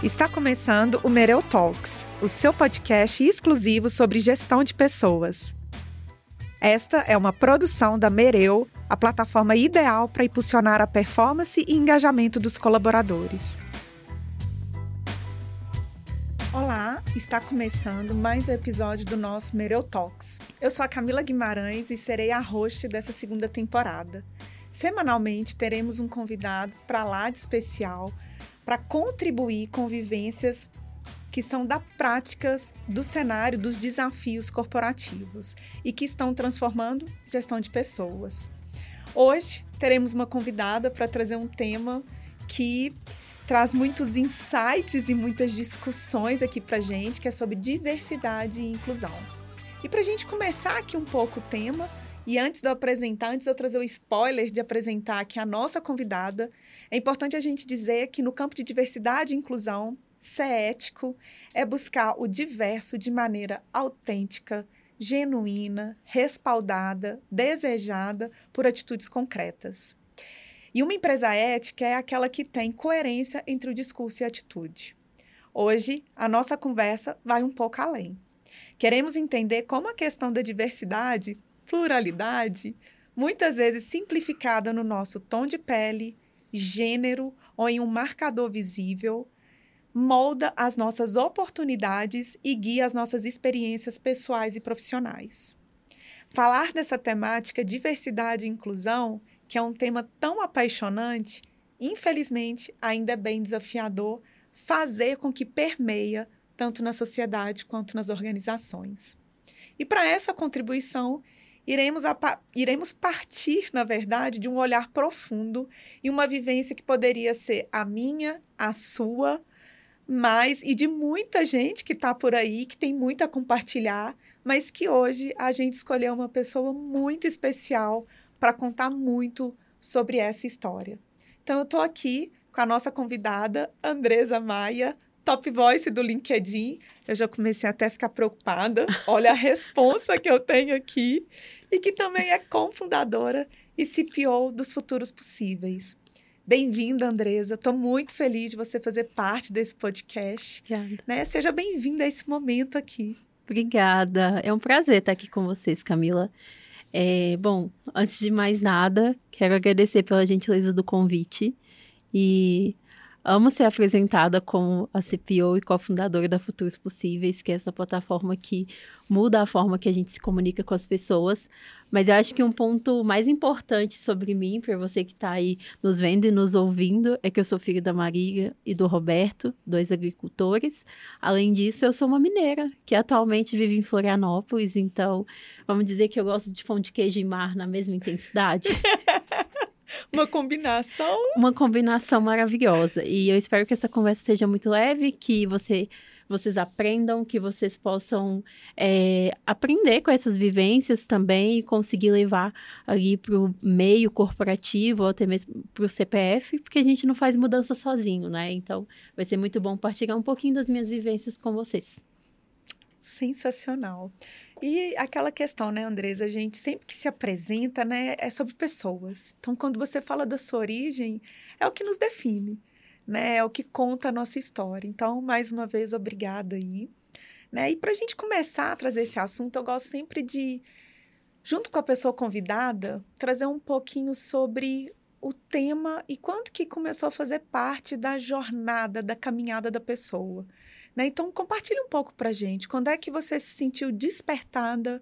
Está começando o Mereu Talks, o seu podcast exclusivo sobre gestão de pessoas. Esta é uma produção da Mereu, a plataforma ideal para impulsionar a performance e engajamento dos colaboradores. Olá, está começando mais um episódio do nosso Mereu Talks. Eu sou a Camila Guimarães e serei a host dessa segunda temporada. Semanalmente teremos um convidado para lá de especial para contribuir com vivências que são da práticas do cenário dos desafios corporativos e que estão transformando gestão de pessoas. Hoje teremos uma convidada para trazer um tema que traz muitos insights e muitas discussões aqui para gente, que é sobre diversidade e inclusão. E para a gente começar aqui um pouco o tema, e antes de eu apresentar, antes de eu trazer o spoiler de apresentar aqui a nossa convidada, é importante a gente dizer que no campo de diversidade e inclusão, ser ético é buscar o diverso de maneira autêntica, genuína, respaldada, desejada por atitudes concretas. E uma empresa ética é aquela que tem coerência entre o discurso e a atitude. Hoje, a nossa conversa vai um pouco além. Queremos entender como a questão da diversidade, pluralidade, muitas vezes simplificada no nosso tom de pele, gênero ou em um marcador visível, molda as nossas oportunidades e guia as nossas experiências pessoais e profissionais. Falar dessa temática diversidade e inclusão, que é um tema tão apaixonante, infelizmente ainda é bem desafiador fazer com que permeia tanto na sociedade quanto nas organizações. E para essa contribuição, iremos, iremos partir, na verdade, de um olhar profundo e uma vivência que poderia ser a minha, a sua, mas e de muita gente que está por aí, que tem muito a compartilhar, mas que hoje a gente escolheu uma pessoa muito especial para contar muito sobre essa história. Então, eu estou aqui com a nossa convidada, Andresa Maia, top voice do LinkedIn. Eu já comecei até a ficar preocupada. Olha a responsa que eu tenho aqui e que também é cofundadora e CPO dos Futuros Possíveis. Bem-vinda, Andresa. Estou muito feliz de você fazer parte desse podcast. Obrigada. Né? Seja bem-vinda a esse momento aqui. Obrigada. É um prazer estar aqui com vocês, Camila. É, bom, antes de mais nada, quero agradecer pela gentileza do convite e amo ser apresentada como a CPO e cofundadora da Futuros Possíveis, que é essa plataforma que muda a forma que a gente se comunica com as pessoas. Mas eu acho que um ponto mais importante sobre mim, para você que está aí nos vendo e nos ouvindo, é que eu sou filha da Maria e do Roberto, dois agricultores. Além disso, eu sou uma mineira, que atualmente vive em Florianópolis. Então, vamos dizer que eu gosto de pão de queijo e mar na mesma intensidade. Uma combinação. Uma combinação maravilhosa. E eu espero que essa conversa seja muito leve, que você, vocês aprendam, que vocês possam é, aprender com essas vivências também e conseguir levar ali para o meio corporativo ou até mesmo para o CPF, porque a gente não faz mudança sozinho, né? Então, vai ser muito bom partilhar um pouquinho das minhas vivências com vocês. Sensacional. E aquela questão, né, Andresa? A gente sempre que se apresenta, né, é sobre pessoas. Então, quando você fala da sua origem, é o que nos define, né? É o que conta a nossa história. Então, mais uma vez, obrigada aí. Né? E para a gente começar a trazer esse assunto, eu gosto sempre de, junto com a pessoa convidada, trazer um pouquinho sobre o tema e quanto que começou a fazer parte da jornada, da caminhada da pessoa. Né? Então, compartilhe um pouco para a gente. Quando é que você se sentiu despertada,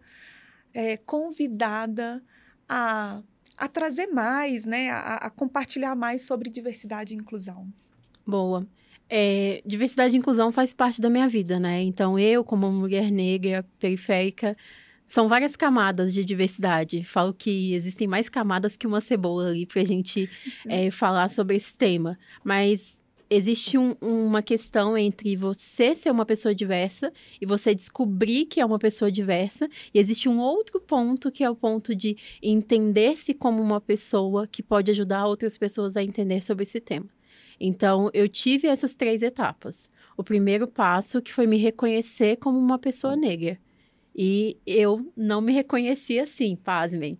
é, convidada a, a trazer mais, né? A, a, compartilhar mais sobre diversidade e inclusão? Boa. É, diversidade e inclusão faz parte da minha vida, né? Então, eu, como mulher negra, periférica, são várias camadas de diversidade. Falo que existem mais camadas que uma cebola ali para a gente é, falar sobre esse tema. Mas existe um, uma questão entre você ser uma pessoa diversa e você descobrir que é uma pessoa diversa, e existe um outro ponto que é o ponto de entender-se como uma pessoa que pode ajudar outras pessoas a entender sobre esse tema. Então, eu tive essas três etapas. O primeiro passo que foi me reconhecer como uma pessoa negra. E eu não me reconhecia assim, pasmem.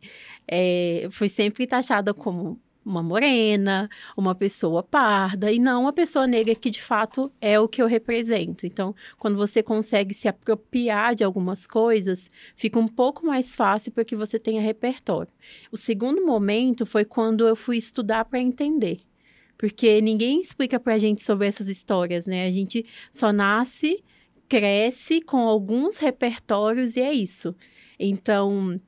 É, fui sempre taxada como uma morena, uma pessoa parda e não uma pessoa negra que de fato é o que eu represento. Então, quando você consegue se apropriar de algumas coisas, fica um pouco mais fácil porque você tenha repertório. O segundo momento foi quando eu fui estudar para entender. Porque ninguém explica pra gente sobre essas histórias, né? A gente só nasce, cresce com alguns repertórios e é isso. Então,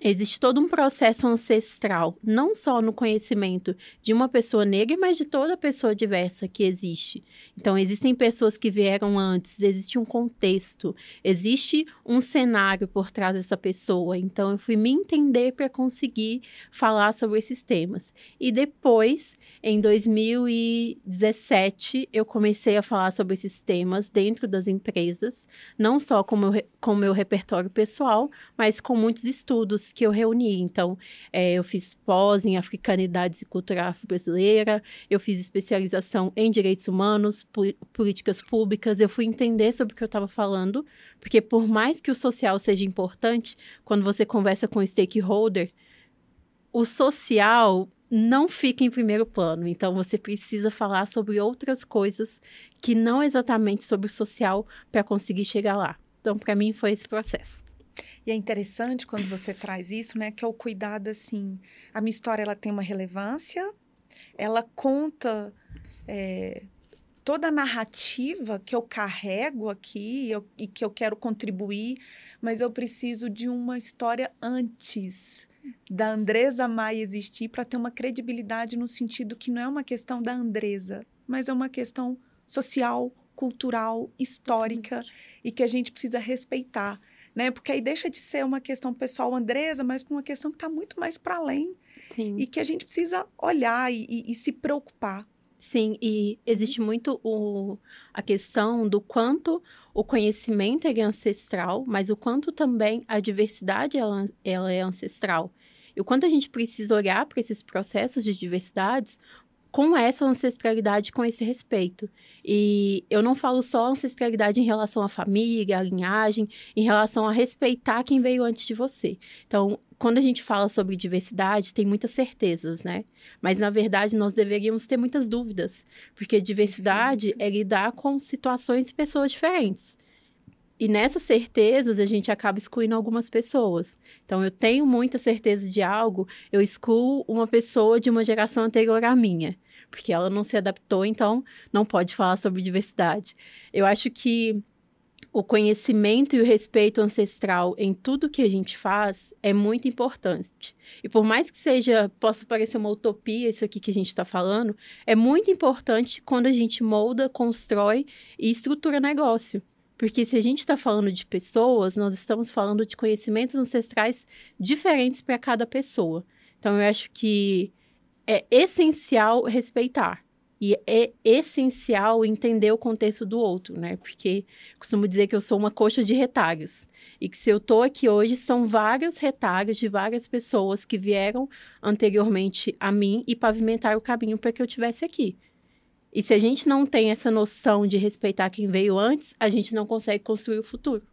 Existe todo um processo ancestral, não só no conhecimento de uma pessoa negra, mas de toda pessoa diversa que existe. Então, existem pessoas que vieram antes, existe um contexto, existe um cenário por trás dessa pessoa. Então, eu fui me entender para conseguir falar sobre esses temas. E depois, em 2017, eu comecei a falar sobre esses temas dentro das empresas, não só com o meu, com meu repertório pessoal, mas com muitos estudos que eu reuni. Então, é, eu fiz pós em Africanidades e Cultura Afro-Brasileira, eu fiz especialização em Direitos Humanos, Políticas Públicas, eu fui entender sobre o que eu estava falando, porque por mais que o social seja importante, quando você conversa com o stakeholder, o social não fica em primeiro plano. Então, você precisa falar sobre outras coisas que não exatamente sobre o social para conseguir chegar lá. Então, para mim, foi esse processo. E é interessante quando você traz isso, né? Que é o cuidado, assim. A minha história, ela tem uma relevância, ela conta é, toda a narrativa que eu carrego aqui eu, e que eu quero contribuir, mas eu preciso de uma história antes da Andresa Maia existir para ter uma credibilidade no sentido que não é uma questão da Andresa, mas é uma questão social, cultural, histórica e que a gente precisa respeitar né? Porque aí deixa de ser uma questão pessoal Andresa, mas uma questão que está muito mais para além. Sim. E que a gente precisa olhar e, e, e se preocupar. Sim, e existe muito o, a questão do quanto o conhecimento é ancestral, mas o quanto também a diversidade ela, ela é ancestral. E o quanto a gente precisa olhar para esses processos de diversidades com essa ancestralidade, com esse respeito. E eu não falo só ancestralidade em relação à família, à linhagem, em relação a respeitar quem veio antes de você. Então, quando a gente fala sobre diversidade, tem muitas certezas, né? Mas, na verdade, nós deveríamos ter muitas dúvidas, porque diversidade é lidar com situações e pessoas diferentes. E nessas certezas, a gente acaba excluindo algumas pessoas. Então, eu tenho muita certeza de algo, eu excluo uma pessoa de uma geração anterior à minha porque ela não se adaptou, então não pode falar sobre diversidade. Eu acho que o conhecimento e o respeito ancestral em tudo que a gente faz é muito importante. E por mais que seja, possa parecer uma utopia isso aqui que a gente está falando, é muito importante quando a gente molda, constrói e estrutura negócio. Porque se a gente está falando de pessoas, nós estamos falando de conhecimentos ancestrais diferentes para cada pessoa. Então, eu acho que é essencial respeitar. E é essencial entender o contexto do outro, né? Porque costumo dizer que eu sou uma coxa de retalhos. E que se eu tô aqui hoje, são vários retalhos de várias pessoas que vieram anteriormente a mim e pavimentaram o caminho para que eu tivesse aqui. E se a gente não tem essa noção de respeitar quem veio antes, a gente não consegue construir o futuro.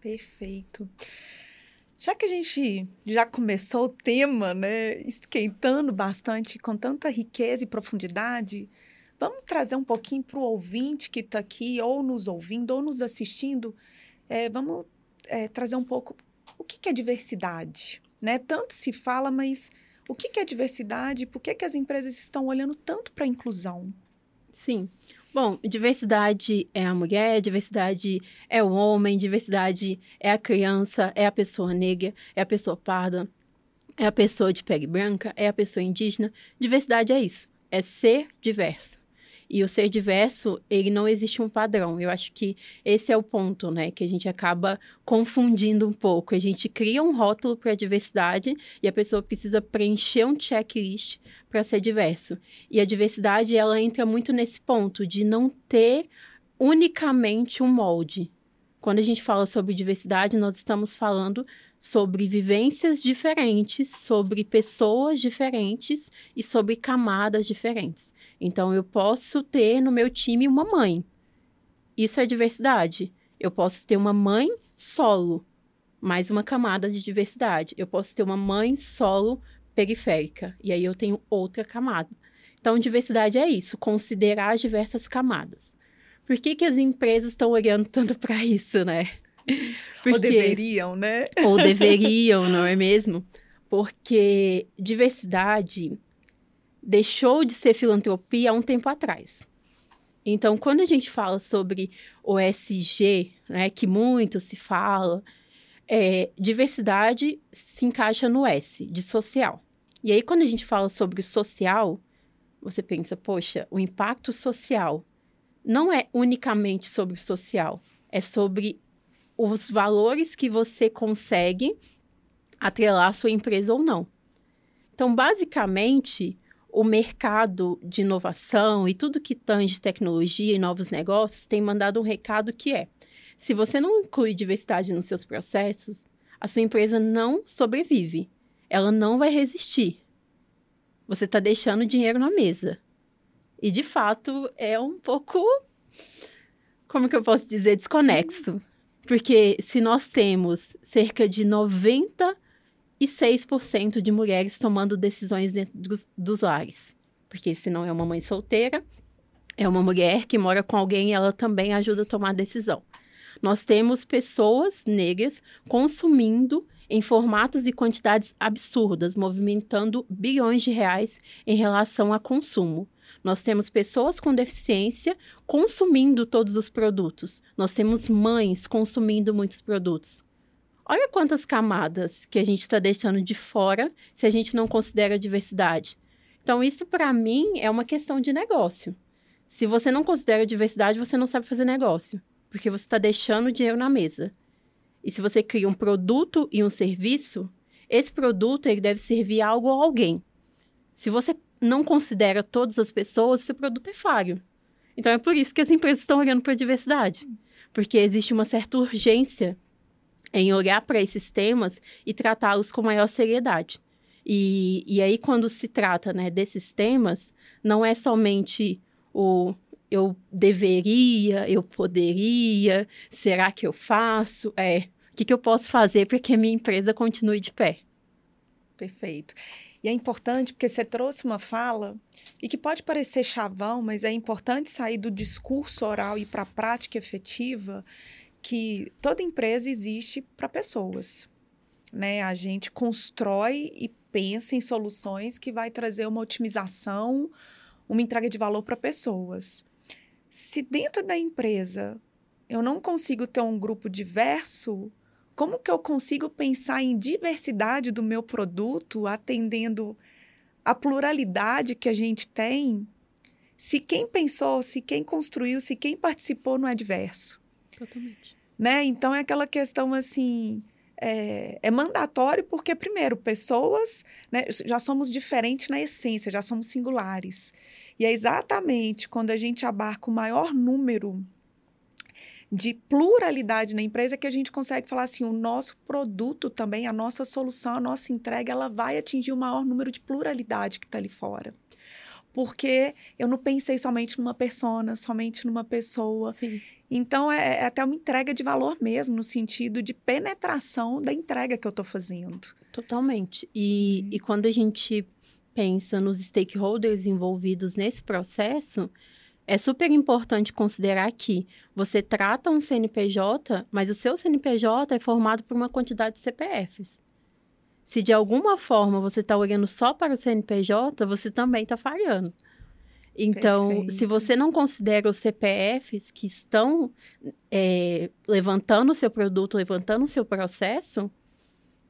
Perfeito. Já que a gente já começou o tema, né, esquentando bastante, com tanta riqueza e profundidade, vamos trazer um pouquinho para o ouvinte que está aqui, ou nos ouvindo, ou nos assistindo, é, vamos é, trazer um pouco o que, que é diversidade. Né? Tanto se fala, mas o que, que é diversidade? Por que, que as empresas estão olhando tanto para a inclusão? Sim. Bom, diversidade é a mulher, diversidade é o homem, diversidade é a criança, é a pessoa negra, é a pessoa parda, é a pessoa de pele branca, é a pessoa indígena. Diversidade é isso, é ser diverso. E o ser diverso, ele não existe um padrão. Eu acho que esse é o ponto, né? Que a gente acaba confundindo um pouco. A gente cria um rótulo para a diversidade e a pessoa precisa preencher um checklist para ser diverso. E a diversidade, ela entra muito nesse ponto de não ter unicamente um molde. Quando a gente fala sobre diversidade, nós estamos falando sobre vivências diferentes, sobre pessoas diferentes e sobre camadas diferentes. Então, eu posso ter no meu time uma mãe. Isso é diversidade. Eu posso ter uma mãe solo, mais uma camada de diversidade. Eu posso ter uma mãe solo periférica. E aí eu tenho outra camada. Então, diversidade é isso, considerar as diversas camadas. Por que, que as empresas estão olhando tanto para isso, né? Porque... Ou deveriam, né? Ou deveriam, não é mesmo? Porque diversidade deixou de ser filantropia há um tempo atrás. Então, quando a gente fala sobre o SG, né, que muito se fala, é, diversidade se encaixa no S, de social. E aí, quando a gente fala sobre o social, você pensa, poxa, o impacto social não é unicamente sobre o social, é sobre os valores que você consegue atrelar a sua empresa ou não. Então, basicamente, o mercado de inovação e tudo que tange tecnologia e novos negócios tem mandado um recado que é: se você não inclui diversidade nos seus processos, a sua empresa não sobrevive. Ela não vai resistir. Você está deixando dinheiro na mesa. E, de fato, é um pouco. Como que eu posso dizer? Desconexo. Porque se nós temos cerca de 96% de mulheres tomando decisões dentro dos, dos lares, porque se não é uma mãe solteira, é uma mulher que mora com alguém e ela também ajuda a tomar decisão. Nós temos pessoas negras consumindo em formatos e quantidades absurdas, movimentando bilhões de reais em relação a consumo. Nós temos pessoas com deficiência consumindo todos os produtos. Nós temos mães consumindo muitos produtos. Olha quantas camadas que a gente está deixando de fora se a gente não considera a diversidade. Então, isso para mim é uma questão de negócio. Se você não considera a diversidade, você não sabe fazer negócio, porque você está deixando dinheiro na mesa. E se você cria um produto e um serviço, esse produto ele deve servir algo a alguém. Se você não considera todas as pessoas, seu produto é falho. Então é por isso que as empresas estão olhando para a diversidade, porque existe uma certa urgência em olhar para esses temas e tratá-los com maior seriedade. E, e aí, quando se trata né, desses temas, não é somente o eu deveria, eu poderia, será que eu faço? É, o que, que eu posso fazer para que a minha empresa continue de pé? Perfeito. É importante porque você trouxe uma fala e que pode parecer chavão, mas é importante sair do discurso oral e para a prática efetiva que toda empresa existe para pessoas. Né? A gente constrói e pensa em soluções que vai trazer uma otimização, uma entrega de valor para pessoas. Se dentro da empresa eu não consigo ter um grupo diverso, como que eu consigo pensar em diversidade do meu produto, atendendo a pluralidade que a gente tem, se quem pensou, se quem construiu, se quem participou não é diverso? Totalmente. Né? Então é aquela questão assim. É, é, mandatório porque, primeiro, pessoas, né, já somos diferentes na essência, já somos singulares. E é exatamente quando a gente abarca o maior número de pluralidade na empresa que a gente consegue falar assim, o nosso produto também, a nossa solução, a nossa entrega, ela vai atingir o maior número de pluralidade que está ali fora. Porque eu não pensei somente numa persona, somente numa pessoa. Sim. Então, é, é, até uma entrega de valor mesmo, no sentido de penetração da entrega que eu estou fazendo. Totalmente. E, uhum. e quando a gente pensa nos stakeholders envolvidos nesse processo, é super importante considerar que você trata um CNPJ, mas o seu CNPJ é formado por uma quantidade de CPFs. Se de alguma forma você está olhando só para o CNPJ, você também está falhando. Então, Perfeito. se você não considera os CPFs que estão é, levantando o seu produto, levantando o seu processo,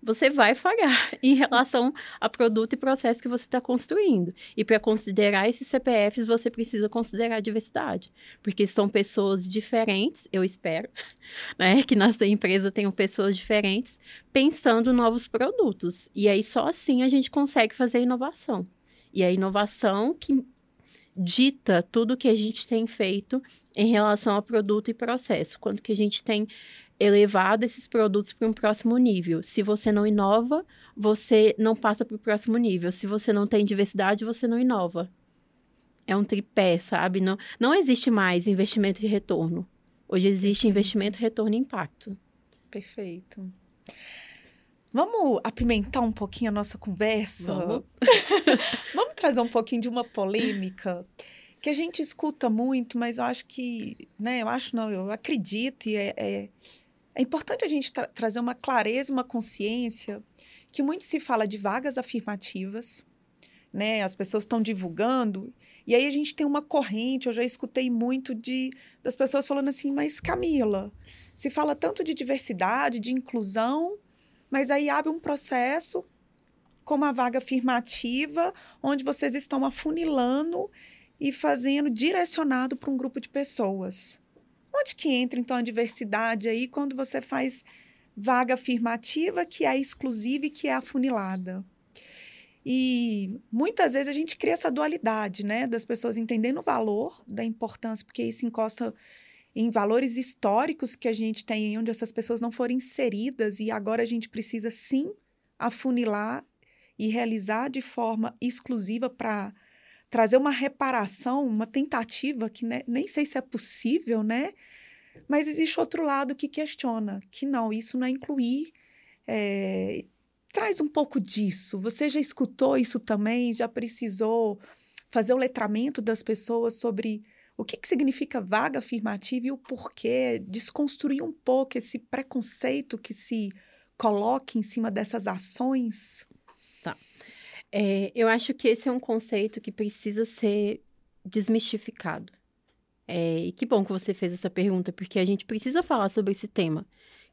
você vai falhar em relação a produto e processo que você está construindo. E para considerar esses CPFs, você precisa considerar a diversidade, porque são pessoas diferentes, eu espero, né, que na sua empresa tenham pessoas diferentes pensando novos produtos. E aí só assim a gente consegue fazer inovação. E a inovação que dita tudo que a gente tem feito em relação a produto e processo, quanto que a gente tem elevado esses produtos para um próximo nível. Se você não inova, você não passa para o próximo nível. Se você não tem diversidade, você não inova. É um tripé, sabe? Não, não existe mais investimento e retorno. Hoje existe investimento, retorno e impacto. Perfeito. Vamos apimentar um pouquinho a nossa conversa? Vamos. Vamos trazer um pouquinho de uma polêmica que a gente escuta muito, mas eu acho que, né, eu acho não, eu acredito e é, é, é importante a gente tra trazer uma clareza, uma consciência que muito se fala de vagas afirmativas, né, as pessoas estão divulgando e aí a gente tem uma corrente, eu já escutei muito de das pessoas falando assim, mas Camila, se fala tanto de diversidade, de inclusão, mas aí abre um processo como a vaga afirmativa, onde vocês estão afunilando e fazendo direcionado para um grupo de pessoas. Onde que entra então a diversidade aí quando você faz vaga afirmativa que é exclusiva e que é afunilada? E muitas vezes a gente cria essa dualidade, né, das pessoas entendendo o valor da importância, porque isso encosta em valores históricos que a gente tem, onde essas pessoas não foram inseridas e agora a gente precisa sim afunilar e realizar de forma exclusiva para trazer uma reparação, uma tentativa que né, nem sei se é possível, né? Mas existe outro lado que questiona que não, isso não é incluir. É, traz um pouco disso. Você já escutou isso também? Já precisou fazer o letramento das pessoas sobre o que, que significa vaga afirmativa e o porquê, desconstruir um pouco esse preconceito que se coloca em cima dessas ações? É, eu acho que esse é um conceito que precisa ser desmistificado. É, e que bom que você fez essa pergunta, porque a gente precisa falar sobre esse tema,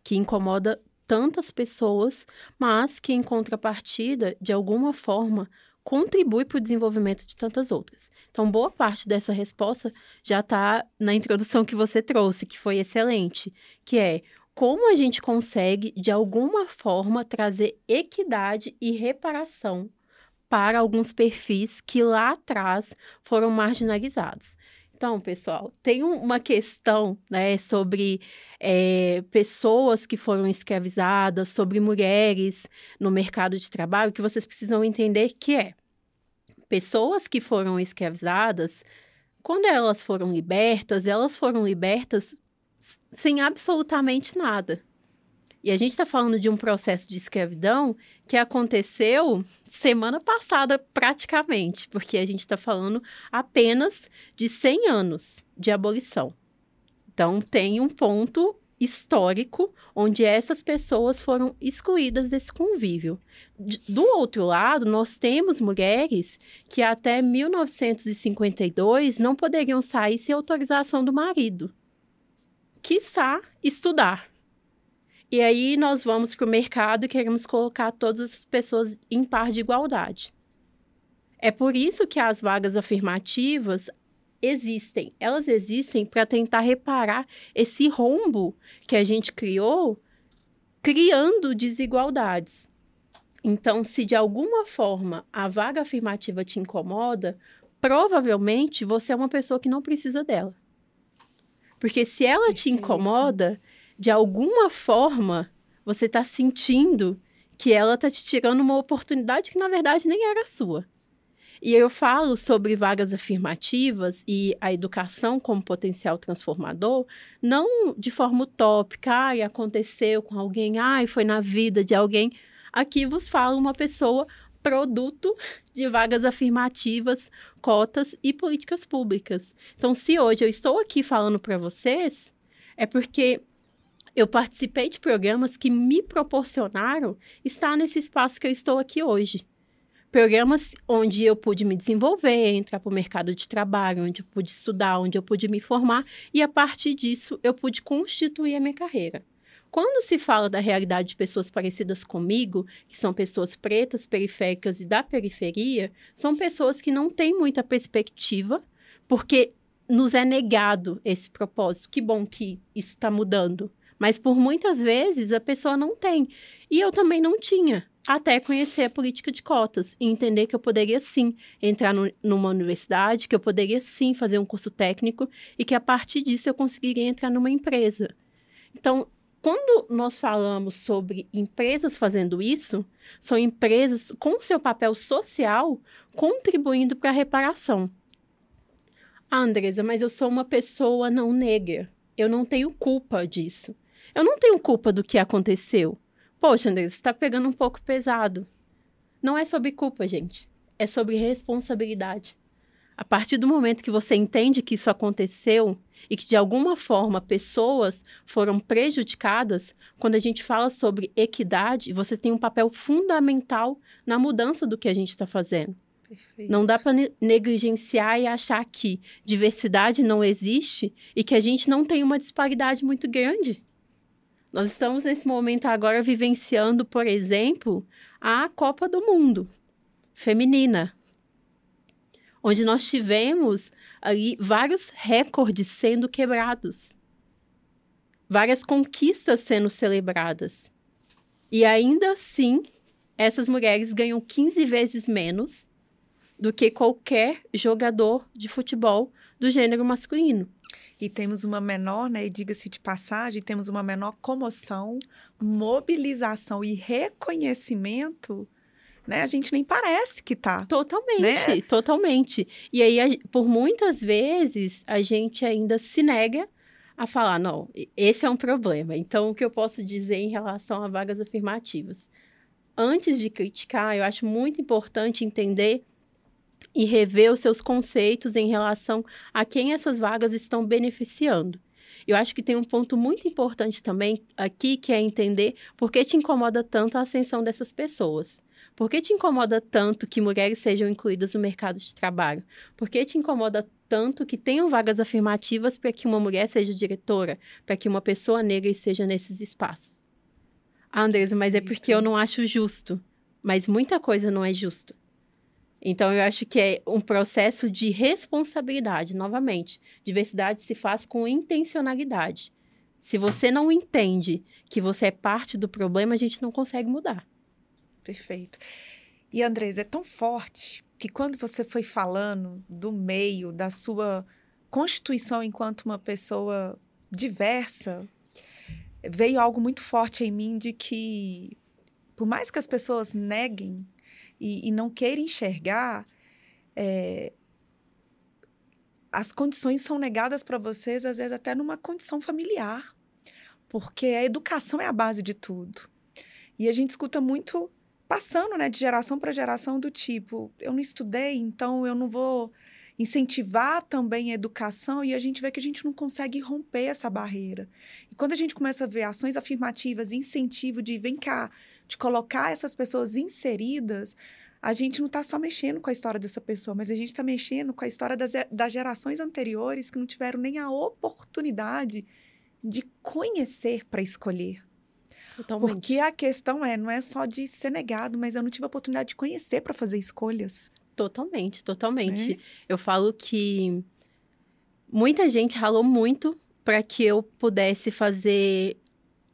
que incomoda tantas pessoas, mas que, em contrapartida, de alguma forma, contribui para o desenvolvimento de tantas outras. Então, boa parte dessa resposta já está na introdução que você trouxe, que foi excelente, que é como a gente consegue, de alguma forma, trazer equidade e reparação para alguns perfis que lá atrás foram marginalizados. Então, pessoal, tem uma questão né, sobre é, pessoas que foram escravizadas, sobre mulheres no mercado de trabalho, que vocês precisam entender que é pessoas que foram escravizadas, quando elas foram libertas, elas foram libertas sem absolutamente nada. E a gente está falando de um processo de escravidão que aconteceu semana passada, praticamente, porque a gente está falando apenas de 100 anos de abolição. Então, tem um ponto histórico onde essas pessoas foram excluídas desse convívio. Do outro lado, nós temos mulheres que até 1952 não poderiam sair sem autorização do marido. Quiçá estudar. E aí nós vamos para o mercado e queremos colocar todas as pessoas em par de igualdade. É por isso que as vagas afirmativas existem. Elas existem para tentar reparar esse rombo que a gente criou, criando desigualdades. Então, se de alguma forma a vaga afirmativa te incomoda, provavelmente você é uma pessoa que não precisa dela. Porque se ela Perfeito. te incomoda, de alguma forma você está sentindo que ela está te tirando uma oportunidade que na verdade nem era sua. E eu falo sobre vagas afirmativas e a educação como potencial transformador, não de forma utópica, ai, aconteceu com alguém, ai, foi na vida de alguém. Aqui vos falo uma pessoa produto de vagas afirmativas, cotas e políticas públicas. Então, se hoje eu estou aqui falando para vocês, é porque eu participei de programas que me proporcionaram estar nesse espaço que eu estou aqui hoje programas onde eu pude me desenvolver, entrar para o mercado de trabalho, onde eu pude estudar, onde eu pude me formar, e a partir disso eu pude constituir a minha carreira. Quando se fala da realidade de pessoas parecidas comigo, que são pessoas pretas, periféricas e da periferia, são pessoas que não têm muita perspectiva, porque nos é negado esse propósito. Que bom que isso está mudando. Mas por muitas vezes a pessoa não tem. E eu também não tinha até conhecer a política de cotas e entender que eu poderia sim entrar no, numa universidade, que eu poderia sim fazer um curso técnico e que a partir disso eu conseguiria entrar numa empresa. Então, quando nós falamos sobre empresas fazendo isso, são empresas com seu papel social contribuindo para a reparação. Ah, Andresa, mas eu sou uma pessoa não negra. Eu não tenho culpa disso. Eu não tenho culpa do que aconteceu. Poxa, André, você está pegando um pouco pesado. Não é sobre culpa, gente. É sobre responsabilidade. A partir do momento que você entende que isso aconteceu e que de alguma forma pessoas foram prejudicadas, quando a gente fala sobre equidade, você tem um papel fundamental na mudança do que a gente está fazendo. Perfeito. Não dá para negligenciar e achar que diversidade não existe e que a gente não tem uma disparidade muito grande. Nós estamos nesse momento agora vivenciando, por exemplo, a Copa do Mundo feminina, onde nós tivemos ali vários recordes sendo quebrados, várias conquistas sendo celebradas. E ainda assim, essas mulheres ganham 15 vezes menos do que qualquer jogador de futebol do gênero masculino. E temos uma menor, né, e diga-se de passagem, temos uma menor comoção, mobilização e reconhecimento né? A gente nem parece que tá. Totalmente, né? totalmente. E aí, a, por muitas vezes, a gente ainda se nega a falar, não, esse é um problema. Então, o que eu posso dizer em relação a vagas afirmativas? Antes de criticar, eu acho muito importante entender e rever os seus conceitos em relação a quem essas vagas estão beneficiando. Eu acho que tem um ponto muito importante também aqui, que é entender por que te incomoda tanto a ascensão dessas pessoas. Por que te incomoda tanto que mulheres sejam incluídas no mercado de trabalho? Por que te incomoda tanto que tenham vagas afirmativas para que uma mulher seja diretora, para que uma pessoa negra esteja nesses espaços? Ah, Andresa, mas é porque eu não acho justo. Mas muita coisa não é justo. Então, eu acho que é um processo de responsabilidade, novamente. Diversidade se faz com intencionalidade. Se você não entende que você é parte do problema, a gente não consegue mudar. Perfeito. E Andrés, é tão forte que quando você foi falando do meio, da sua constituição enquanto uma pessoa diversa, veio algo muito forte em mim de que, por mais que as pessoas neguem e, e não queiram enxergar, é, as condições são negadas para vocês, às vezes até numa condição familiar, porque a educação é a base de tudo. E a gente escuta muito passando, né, de geração para geração do tipo, eu não estudei, então eu não vou incentivar também a educação e a gente vê que a gente não consegue romper essa barreira. E quando a gente começa a ver ações afirmativas, incentivo de vem cá, de colocar essas pessoas inseridas, a gente não está só mexendo com a história dessa pessoa, mas a gente está mexendo com a história das, das gerações anteriores que não tiveram nem a oportunidade de conhecer para escolher. Totalmente. Porque a questão é, não é só de ser negado, mas eu não tive a oportunidade de conhecer para fazer escolhas. Totalmente, totalmente. É. Eu falo que muita gente ralou muito para que eu pudesse fazer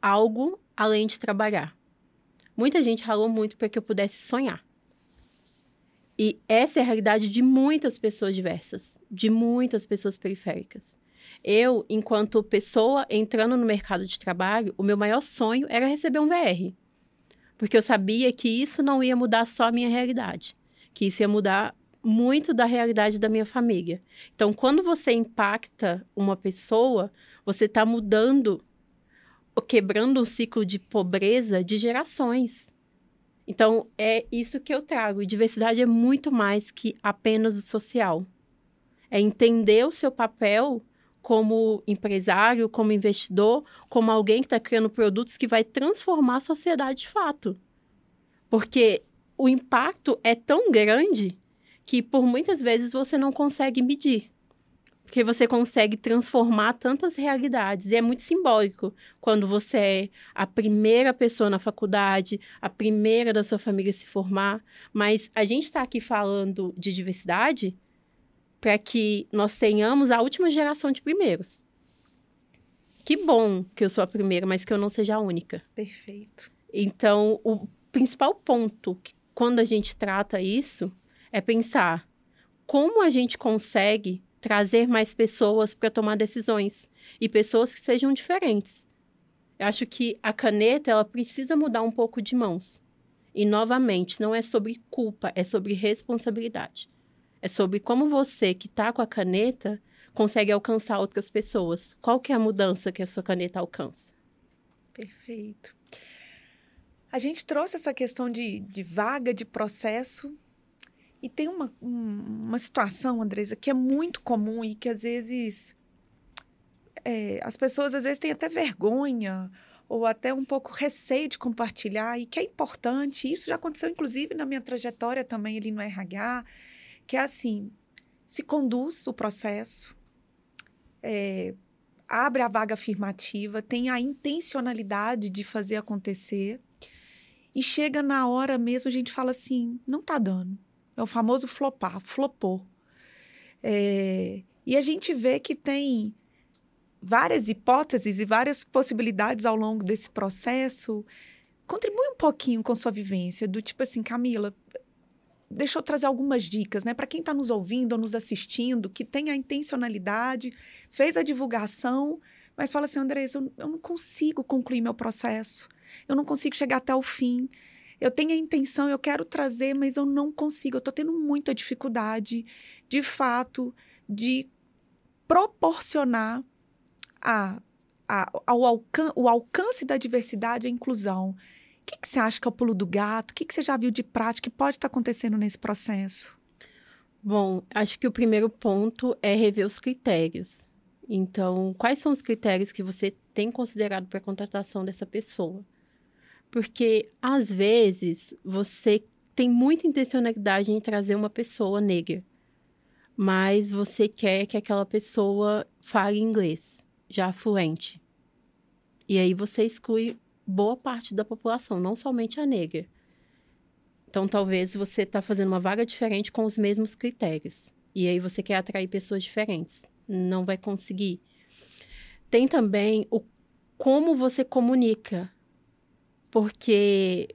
algo além de trabalhar. Muita gente ralou muito para que eu pudesse sonhar. E essa é a realidade de muitas pessoas diversas, de muitas pessoas periféricas. Eu, enquanto pessoa entrando no mercado de trabalho, o meu maior sonho era receber um VR. Porque eu sabia que isso não ia mudar só a minha realidade, que isso ia mudar muito da realidade da minha família. Então, quando você impacta uma pessoa, você está mudando, quebrando um ciclo de pobreza de gerações. Então, é isso que eu trago. Diversidade é muito mais que apenas o social. É entender o seu papel como empresário, como investidor, como alguém que está criando produtos que vai transformar a sociedade de fato. Porque o impacto é tão grande que por muitas vezes você não consegue medir. Porque você consegue transformar tantas realidades. E é muito simbólico quando você é a primeira pessoa na faculdade, a primeira da sua família a se formar. Mas a gente está aqui falando de diversidade para que nós tenhamos a última geração de primeiros. Que bom que eu sou a primeira, mas que eu não seja a única. Perfeito. Então, o principal ponto que, quando a gente trata isso é pensar como a gente consegue trazer mais pessoas para tomar decisões e pessoas que sejam diferentes. Eu acho que a caneta ela precisa mudar um pouco de mãos. E novamente, não é sobre culpa, é sobre responsabilidade. É sobre como você que está com a caneta consegue alcançar outras pessoas. Qual que é a mudança que a sua caneta alcança? Perfeito. a gente trouxe essa questão de, de vaga, de processo, e tem uma, um, uma situação, Andresa, que é muito comum e que às vezes é, as pessoas às vezes têm até vergonha ou até um pouco receio de compartilhar e que é importante. Isso já aconteceu, inclusive, na minha trajetória também ali no RH, que é assim, se conduz o processo, é, abre a vaga afirmativa, tem a intencionalidade de fazer acontecer e chega na hora mesmo a gente fala assim, não tá dando é o famoso flopar, flopou. É, e a gente vê que tem várias hipóteses e várias possibilidades ao longo desse processo. Contribui um pouquinho com sua vivência, do tipo assim, Camila, deixa eu trazer algumas dicas, né? Para quem está nos ouvindo ou nos assistindo, que tem a intencionalidade, fez a divulgação, mas fala assim, Andressa, eu, eu não consigo concluir meu processo, eu não consigo chegar até o fim eu tenho a intenção, eu quero trazer, mas eu não consigo. Eu estou tendo muita dificuldade, de fato, de proporcionar a, a, ao alcan o alcance da diversidade e a inclusão. O que, que você acha que é o pulo do gato? O que, que você já viu de prática que pode estar acontecendo nesse processo? Bom, acho que o primeiro ponto é rever os critérios. Então, quais são os critérios que você tem considerado para a contratação dessa pessoa? Porque, às vezes, você tem muita intencionalidade em trazer uma pessoa negra, mas você quer que aquela pessoa fale inglês, já fluente. E aí você exclui boa parte da população, não somente a negra. Então, talvez você está fazendo uma vaga diferente com os mesmos critérios. E aí você quer atrair pessoas diferentes. Não vai conseguir. Tem também o como você comunica porque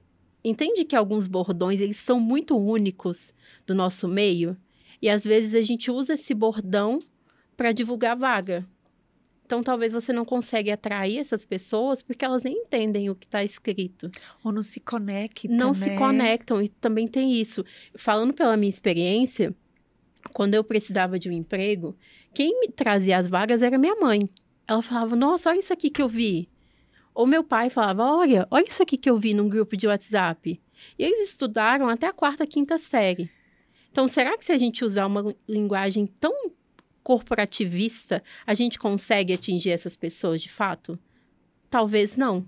entende que alguns bordões eles são muito únicos do nosso meio e às vezes a gente usa esse bordão para divulgar vaga. Então, talvez você não consiga atrair essas pessoas porque elas nem entendem o que está escrito. Ou não se conectam. Não né? se conectam, e também tem isso. Falando pela minha experiência, quando eu precisava de um emprego, quem me trazia as vagas era minha mãe. Ela falava: Nossa, olha isso aqui que eu vi. Ou meu pai falava: Olha, olha isso aqui que eu vi num grupo de WhatsApp. E eles estudaram até a quarta, quinta série. Então, será que se a gente usar uma linguagem tão corporativista, a gente consegue atingir essas pessoas de fato? Talvez não.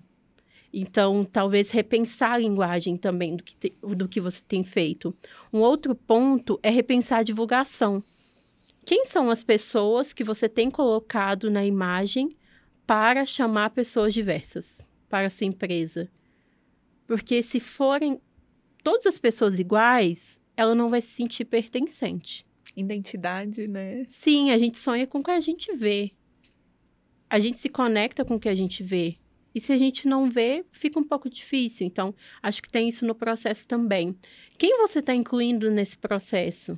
Então, talvez repensar a linguagem também do que, te, do que você tem feito. Um outro ponto é repensar a divulgação. Quem são as pessoas que você tem colocado na imagem para chamar pessoas diversas para a sua empresa. Porque se forem todas as pessoas iguais, ela não vai se sentir pertencente. Identidade, né? Sim, a gente sonha com o que a gente vê. A gente se conecta com o que a gente vê. E se a gente não vê, fica um pouco difícil. Então, acho que tem isso no processo também. Quem você está incluindo nesse processo?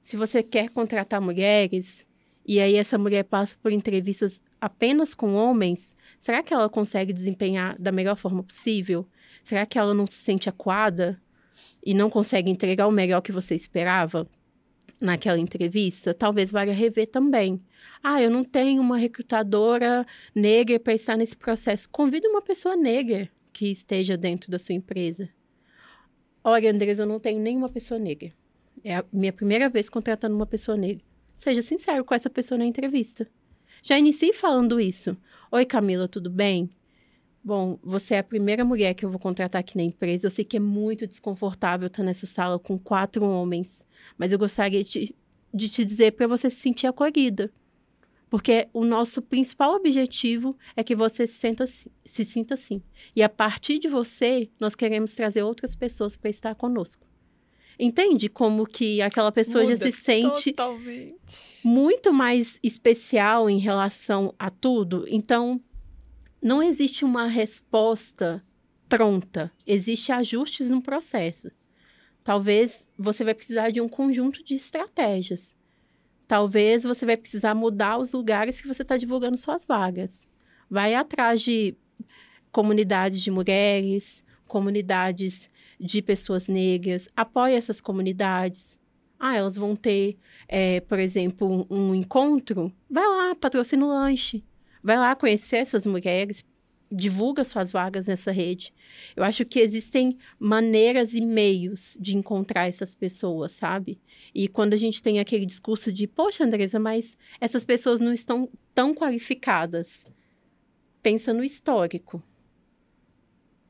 Se você quer contratar mulheres, e aí essa mulher passa por entrevistas apenas com homens, será que ela consegue desempenhar da melhor forma possível? Será que ela não se sente acuada e não consegue entregar o melhor que você esperava naquela entrevista? Talvez valha rever também. Ah, eu não tenho uma recrutadora negra para estar nesse processo. Convida uma pessoa negra que esteja dentro da sua empresa. Olha, Andresa, eu não tenho nenhuma pessoa negra. É a minha primeira vez contratando uma pessoa negra. Seja sincero com essa pessoa na entrevista. Já inicie falando isso. Oi, Camila, tudo bem? Bom, você é a primeira mulher que eu vou contratar aqui na empresa. Eu sei que é muito desconfortável estar nessa sala com quatro homens, mas eu gostaria de, de te dizer para você se sentir acolhida. Porque o nosso principal objetivo é que você se, senta, se sinta assim. E a partir de você, nós queremos trazer outras pessoas para estar conosco. Entende como que aquela pessoa Muda já se sente totalmente. muito mais especial em relação a tudo? Então, não existe uma resposta pronta, existe ajustes no processo. Talvez você vai precisar de um conjunto de estratégias. Talvez você vai precisar mudar os lugares que você está divulgando suas vagas. Vai atrás de comunidades de mulheres, comunidades de pessoas negras, apoie essas comunidades. Ah, elas vão ter, é, por exemplo, um encontro. Vai lá, patrocina o lanche. Vai lá conhecer essas mulheres, divulga suas vagas nessa rede. Eu acho que existem maneiras e meios de encontrar essas pessoas, sabe? E quando a gente tem aquele discurso de, poxa, Andresa, mas essas pessoas não estão tão qualificadas. Pensa no histórico.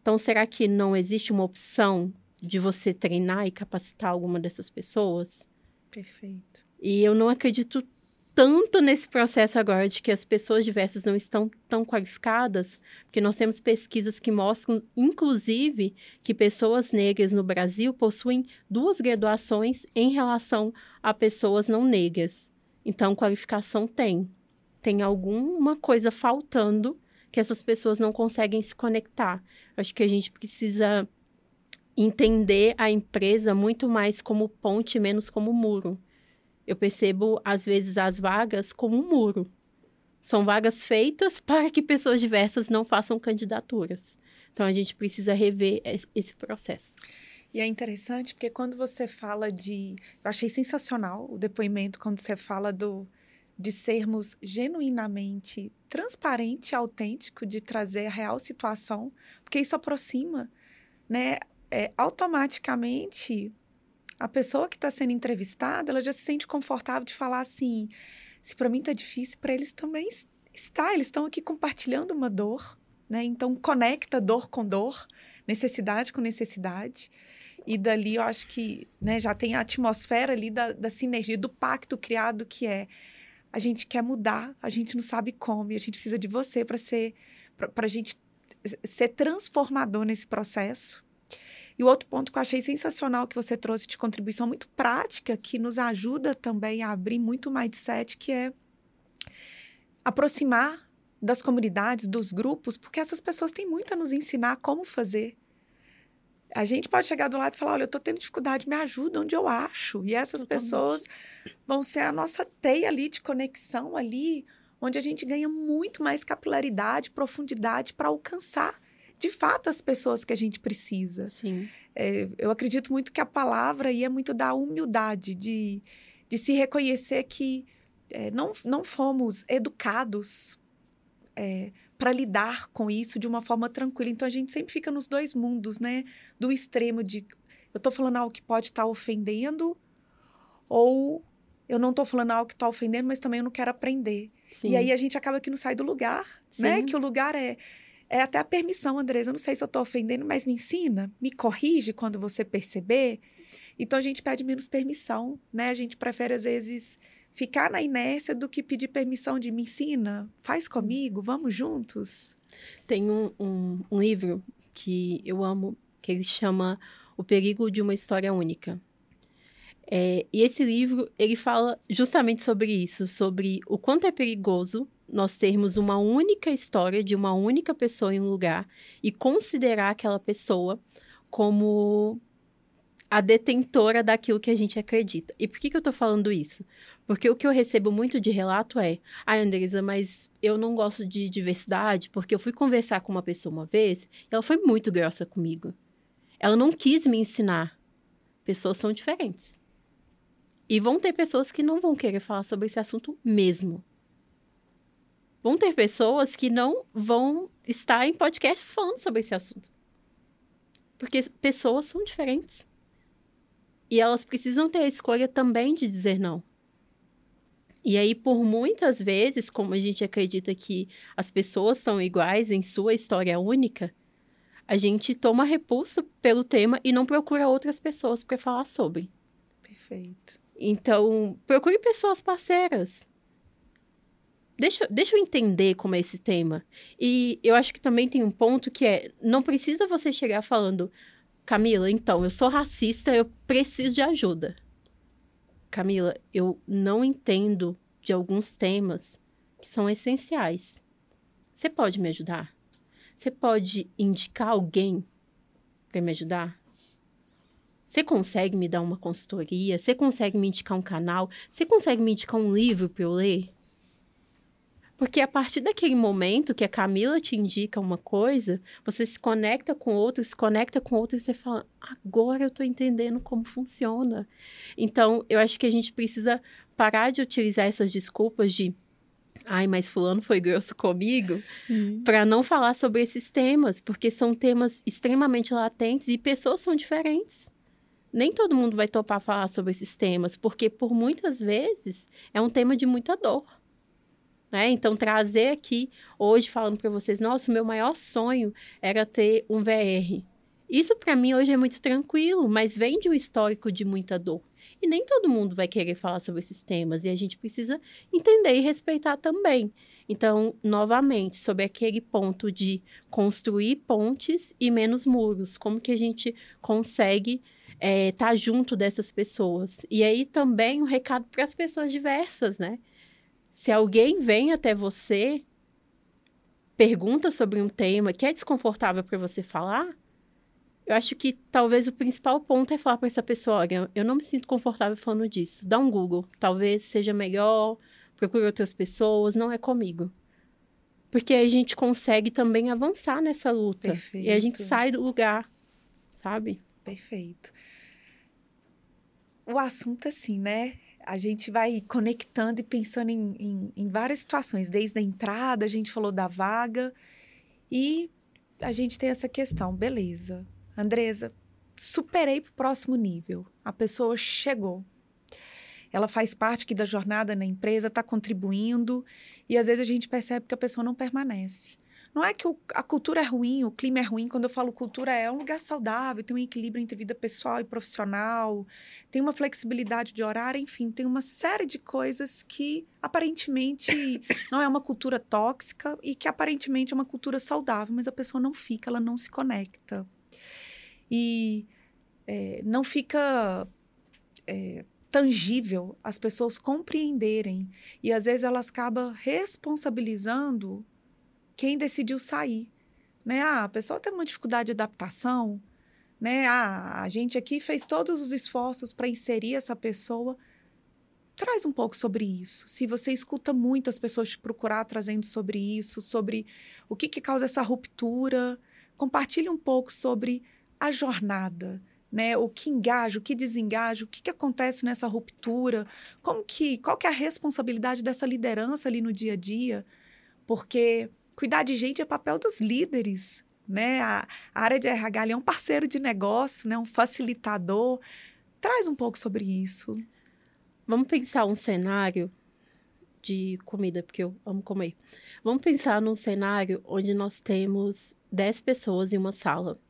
Então, será que não existe uma opção de você treinar e capacitar alguma dessas pessoas? Perfeito. E eu não acredito tanto nesse processo agora de que as pessoas diversas não estão tão qualificadas, porque nós temos pesquisas que mostram, inclusive, que pessoas negras no Brasil possuem duas graduações em relação a pessoas não negras. Então, qualificação tem. Tem alguma coisa faltando que essas pessoas não conseguem se conectar. Acho que a gente precisa entender a empresa muito mais como ponte, menos como muro. Eu percebo, às vezes, as vagas como um muro. São vagas feitas para que pessoas diversas não façam candidaturas. Então, a gente precisa rever esse processo. E é interessante porque quando você fala de. Eu achei sensacional o depoimento quando você fala do, de sermos genuinamente transparente, autêntico, de trazer a real situação, porque isso aproxima, né? É, automaticamente a pessoa que está sendo entrevistada, ela já se sente confortável de falar assim: se para mim está difícil, para eles também está. Eles estão aqui compartilhando uma dor, né? Então conecta dor com dor, necessidade com necessidade. E dali eu acho que né, já tem a atmosfera ali da, da sinergia, do pacto criado que é a gente quer mudar, a gente não sabe como, e a gente precisa de você para ser para a gente ser transformador nesse processo e o outro ponto que eu achei sensacional que você trouxe de contribuição muito prática, que nos ajuda também a abrir muito o mindset, que é aproximar das comunidades, dos grupos, porque essas pessoas têm muito a nos ensinar como fazer. A gente pode chegar do lado e falar: olha, eu estou tendo dificuldade, me ajuda onde eu acho. E essas Totalmente. pessoas vão ser a nossa teia ali de conexão ali, onde a gente ganha muito mais capilaridade, profundidade para alcançar de fato as pessoas que a gente precisa. Sim. É, eu acredito muito que a palavra aí é muito da humildade, de, de se reconhecer que é, não, não fomos educados é, para lidar com isso de uma forma tranquila. Então a gente sempre fica nos dois mundos, né? Do extremo de eu estou falando algo que pode estar tá ofendendo, ou eu não estou falando algo que está ofendendo, mas também eu não quero aprender. Sim. E aí a gente acaba que não sai do lugar, né? Sim. né? Que o lugar é é até a permissão, Andresa. Eu não sei se eu estou ofendendo, mas me ensina, me corrige quando você perceber. Então a gente pede menos permissão, né? A gente prefere, às vezes, ficar na inércia do que pedir permissão de me ensina, faz comigo, vamos juntos. Tem um, um, um livro que eu amo, que ele chama O Perigo de uma História Única. É, e esse livro, ele fala justamente sobre isso, sobre o quanto é perigoso nós termos uma única história de uma única pessoa em um lugar e considerar aquela pessoa como a detentora daquilo que a gente acredita. E por que, que eu estou falando isso? Porque o que eu recebo muito de relato é: ai, ah, Andresa, mas eu não gosto de diversidade porque eu fui conversar com uma pessoa uma vez e ela foi muito grossa comigo. Ela não quis me ensinar. Pessoas são diferentes. E vão ter pessoas que não vão querer falar sobre esse assunto mesmo vão ter pessoas que não vão estar em podcasts falando sobre esse assunto. Porque pessoas são diferentes. E elas precisam ter a escolha também de dizer não. E aí, por muitas vezes, como a gente acredita que as pessoas são iguais em sua história única, a gente toma repulso pelo tema e não procura outras pessoas para falar sobre. Perfeito. Então, procure pessoas parceiras deixa, deixa eu entender como é esse tema. E eu acho que também tem um ponto que é: não precisa você chegar falando, Camila, então, eu sou racista, eu preciso de ajuda. Camila, eu não entendo de alguns temas que são essenciais. Você pode me ajudar? Você pode indicar alguém para me ajudar? Você consegue me dar uma consultoria? Você consegue me indicar um canal? Você consegue me indicar um livro para eu ler? Porque a partir daquele momento que a Camila te indica uma coisa, você se conecta com outro, se conecta com outro e você fala: agora eu estou entendendo como funciona. Então, eu acho que a gente precisa parar de utilizar essas desculpas de ai, mas fulano foi grosso comigo, para não falar sobre esses temas, porque são temas extremamente latentes e pessoas são diferentes. Nem todo mundo vai topar falar sobre esses temas, porque por muitas vezes é um tema de muita dor. Né? Então, trazer aqui hoje falando para vocês, nossa, o meu maior sonho era ter um VR. Isso para mim hoje é muito tranquilo, mas vem de um histórico de muita dor. E nem todo mundo vai querer falar sobre esses temas e a gente precisa entender e respeitar também. Então, novamente, sobre aquele ponto de construir pontes e menos muros, como que a gente consegue estar eh, é, tá junto dessas pessoas? E aí também um recado para as pessoas diversas, né? Se alguém vem até você, pergunta sobre um tema que é desconfortável para você falar, eu acho que talvez o principal ponto é falar para essa pessoa: olha, eu não me sinto confortável falando disso. Dá um Google. Talvez seja melhor, procure outras pessoas, não é comigo. Porque a gente consegue também avançar nessa luta. Perfeito. E a gente sai do lugar, sabe? Perfeito. O assunto, assim, né? A gente vai conectando e pensando em, em, em várias situações. Desde a entrada, a gente falou da vaga. E a gente tem essa questão, beleza Andresa, superei para o próximo nível. A pessoa chegou. Ela faz parte aqui da jornada na empresa, está contribuindo, e às vezes a gente percebe que a pessoa não permanece. Não é que o, a cultura é ruim, o clima é ruim. Quando eu falo cultura, é um lugar saudável, tem um equilíbrio entre vida pessoal e profissional, tem uma flexibilidade de horário, enfim, tem uma série de coisas que aparentemente não é uma cultura tóxica e que aparentemente é uma cultura saudável, mas a pessoa não fica, ela não se conecta e é, não fica é, tangível as pessoas compreenderem. E às vezes elas acabam responsabilizando quem decidiu sair. Né? Ah, a pessoa tem uma dificuldade de adaptação, né? Ah, a gente aqui fez todos os esforços para inserir essa pessoa. Traz um pouco sobre isso. Se você escuta muito as pessoas te procurar trazendo sobre isso, sobre o que, que causa essa ruptura, compartilhe um pouco sobre a jornada, né? O que engaja, o que desengaja, o que, que acontece nessa ruptura, como que, qual que é a responsabilidade dessa liderança ali no dia a dia, porque cuidar de gente é papel dos líderes, né? A, a área de RH é um parceiro de negócio, né? Um facilitador. Traz um pouco sobre isso. Vamos pensar um cenário de comida, porque eu amo comer. Vamos pensar num cenário onde nós temos 10 pessoas em uma sala.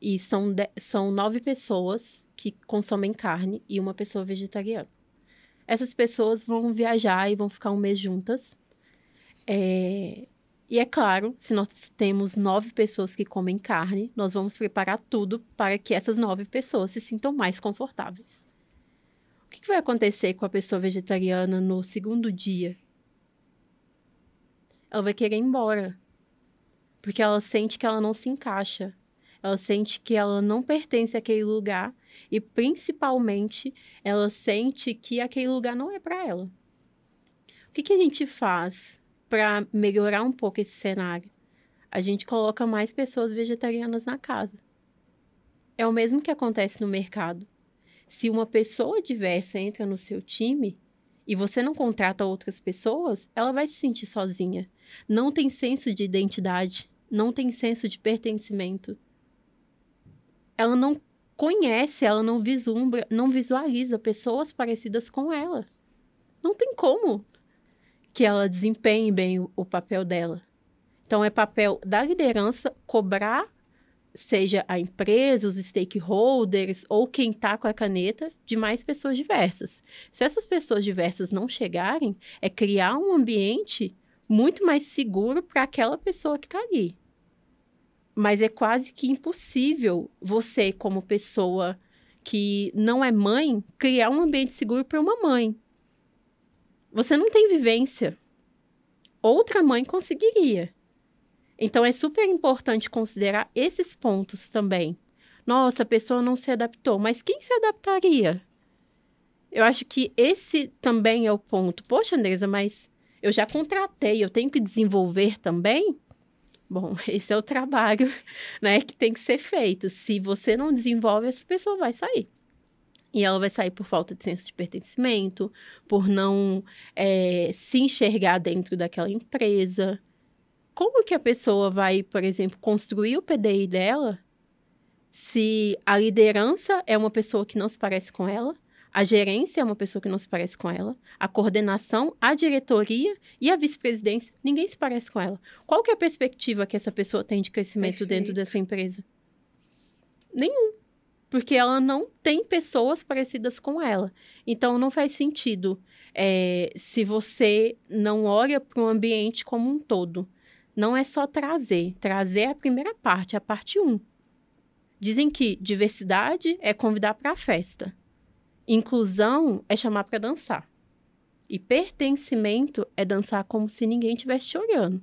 E são, de, são nove pessoas que consomem carne e uma pessoa vegetariana. Essas pessoas vão viajar e vão ficar um mês juntas. É, e é claro, se nós temos nove pessoas que comem carne, nós vamos preparar tudo para que essas nove pessoas se sintam mais confortáveis. O que, vai acontecer com a pessoa vegetariana no segundo dia? Ela vai querer ir embora. Porque ela sente que ela não se encaixa ela sente que ela não pertence àquele lugar e principalmente ela sente que aquele lugar não é para ela. O que, que a gente faz para melhorar um pouco esse cenário? A gente coloca mais pessoas vegetarianas na casa. É o mesmo que acontece no mercado. Se uma pessoa diversa entra no seu time e você não contrata outras pessoas, ela vai se sentir sozinha. Não tem senso de identidade, não tem senso de pertencimento ela não conhece, ela não vislumbra, não visualiza pessoas parecidas com ela. Não tem como que ela desempenhe bem o, o papel dela. Então, é papel da liderança cobrar, seja a empresa, os stakeholders ou quem está com a caneta, de mais pessoas diversas. Se essas pessoas diversas não chegarem, é criar um ambiente muito mais seguro para aquela pessoa que está ali. Mas é quase que impossível você, como pessoa que não é mãe, criar um ambiente seguro para uma mãe. Você não tem vivência. Outra mãe conseguiria. Então é super importante considerar esses pontos também. Nossa, a pessoa não se adaptou, mas quem se adaptaria? Eu acho que esse também é o ponto. Poxa, Andresa, mas eu já contratei, eu tenho que desenvolver também? Bom, esse é o trabalho, né, que tem que ser feito. Se você não desenvolve, essa pessoa vai sair. E ela vai sair por falta de senso de pertencimento, por não é, se enxergar dentro daquela empresa. Como que a pessoa vai, por exemplo, construir o PDI dela se a liderança é uma pessoa que não se parece com ela, a gerência é uma pessoa que não se parece com ela, a coordenação, a diretoria e a vice-presidência, ninguém se parece com ela. Qual que é a perspectiva que essa pessoa tem de crescimento Perfeito. dentro dessa empresa? Nenhum porque ela não tem pessoas parecidas com ela. Então, não faz sentido é, se você não olha para o ambiente como um todo. Não é só trazer. Trazer é a primeira parte, a parte 1. Um. Dizem que diversidade é convidar para a festa. Inclusão é chamar para dançar. E pertencimento é dançar como se ninguém estivesse te olhando.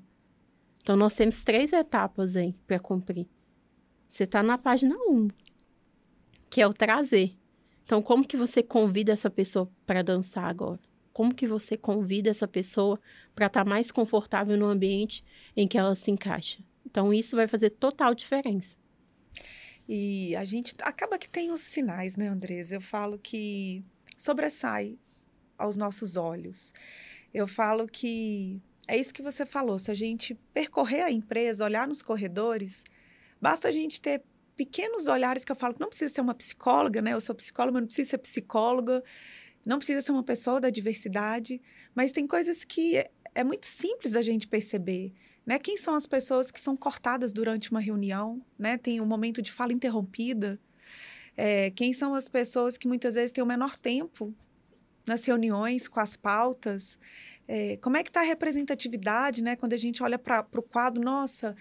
Então, nós temos três etapas aí para cumprir. Você está na página 1. Um que é o trazer. Então, como que você convida essa pessoa para dançar agora? Como que você convida essa pessoa para estar tá mais confortável no ambiente em que ela se encaixa? Então, isso vai fazer total diferença. E a gente acaba que tem os sinais, né, Andresa? Eu falo que sobressai aos nossos olhos. Eu falo que é isso que você falou. Se a gente percorrer a empresa, olhar nos corredores, basta a gente ter pequenos olhares que eu falo que não precisa ser uma psicóloga, né? Eu sou psicóloga, mas não precisa ser psicóloga, não precisa ser uma pessoa da diversidade, mas tem coisas que é, é muito simples da gente perceber. Né? Quem são as pessoas que são cortadas durante uma reunião? Né? Tem um momento de fala interrompida. É, quem são as pessoas que muitas vezes têm o menor tempo nas reuniões com as pautas? É, como é que está a representatividade, né? Quando a gente olha para o quadro, nossa,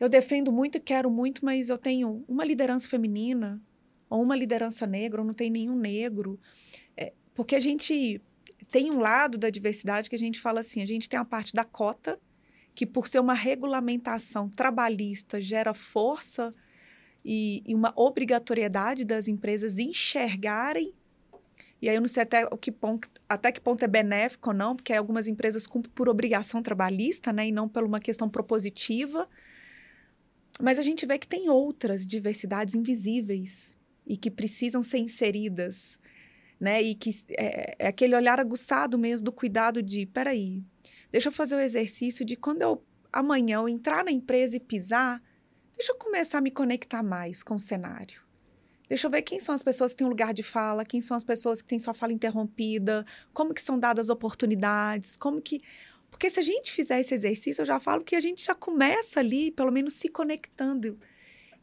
eu defendo muito e quero muito, mas eu tenho uma liderança feminina ou uma liderança negra, ou não tem nenhum negro. É, porque a gente tem um lado da diversidade que a gente fala assim: a gente tem a parte da cota, que por ser uma regulamentação trabalhista gera força e, e uma obrigatoriedade das empresas enxergarem e aí eu não sei até, o que ponto, até que ponto é benéfico ou não, porque algumas empresas cumprem por obrigação trabalhista, né, e não por uma questão propositiva. Mas a gente vê que tem outras diversidades invisíveis e que precisam ser inseridas, né? E que é, é aquele olhar aguçado mesmo do cuidado de, peraí, deixa eu fazer o exercício de quando eu amanhã eu entrar na empresa e pisar, deixa eu começar a me conectar mais com o cenário. Deixa eu ver quem são as pessoas que têm um lugar de fala, quem são as pessoas que têm sua fala interrompida, como que são dadas oportunidades, como que porque se a gente fizer esse exercício, eu já falo que a gente já começa ali, pelo menos se conectando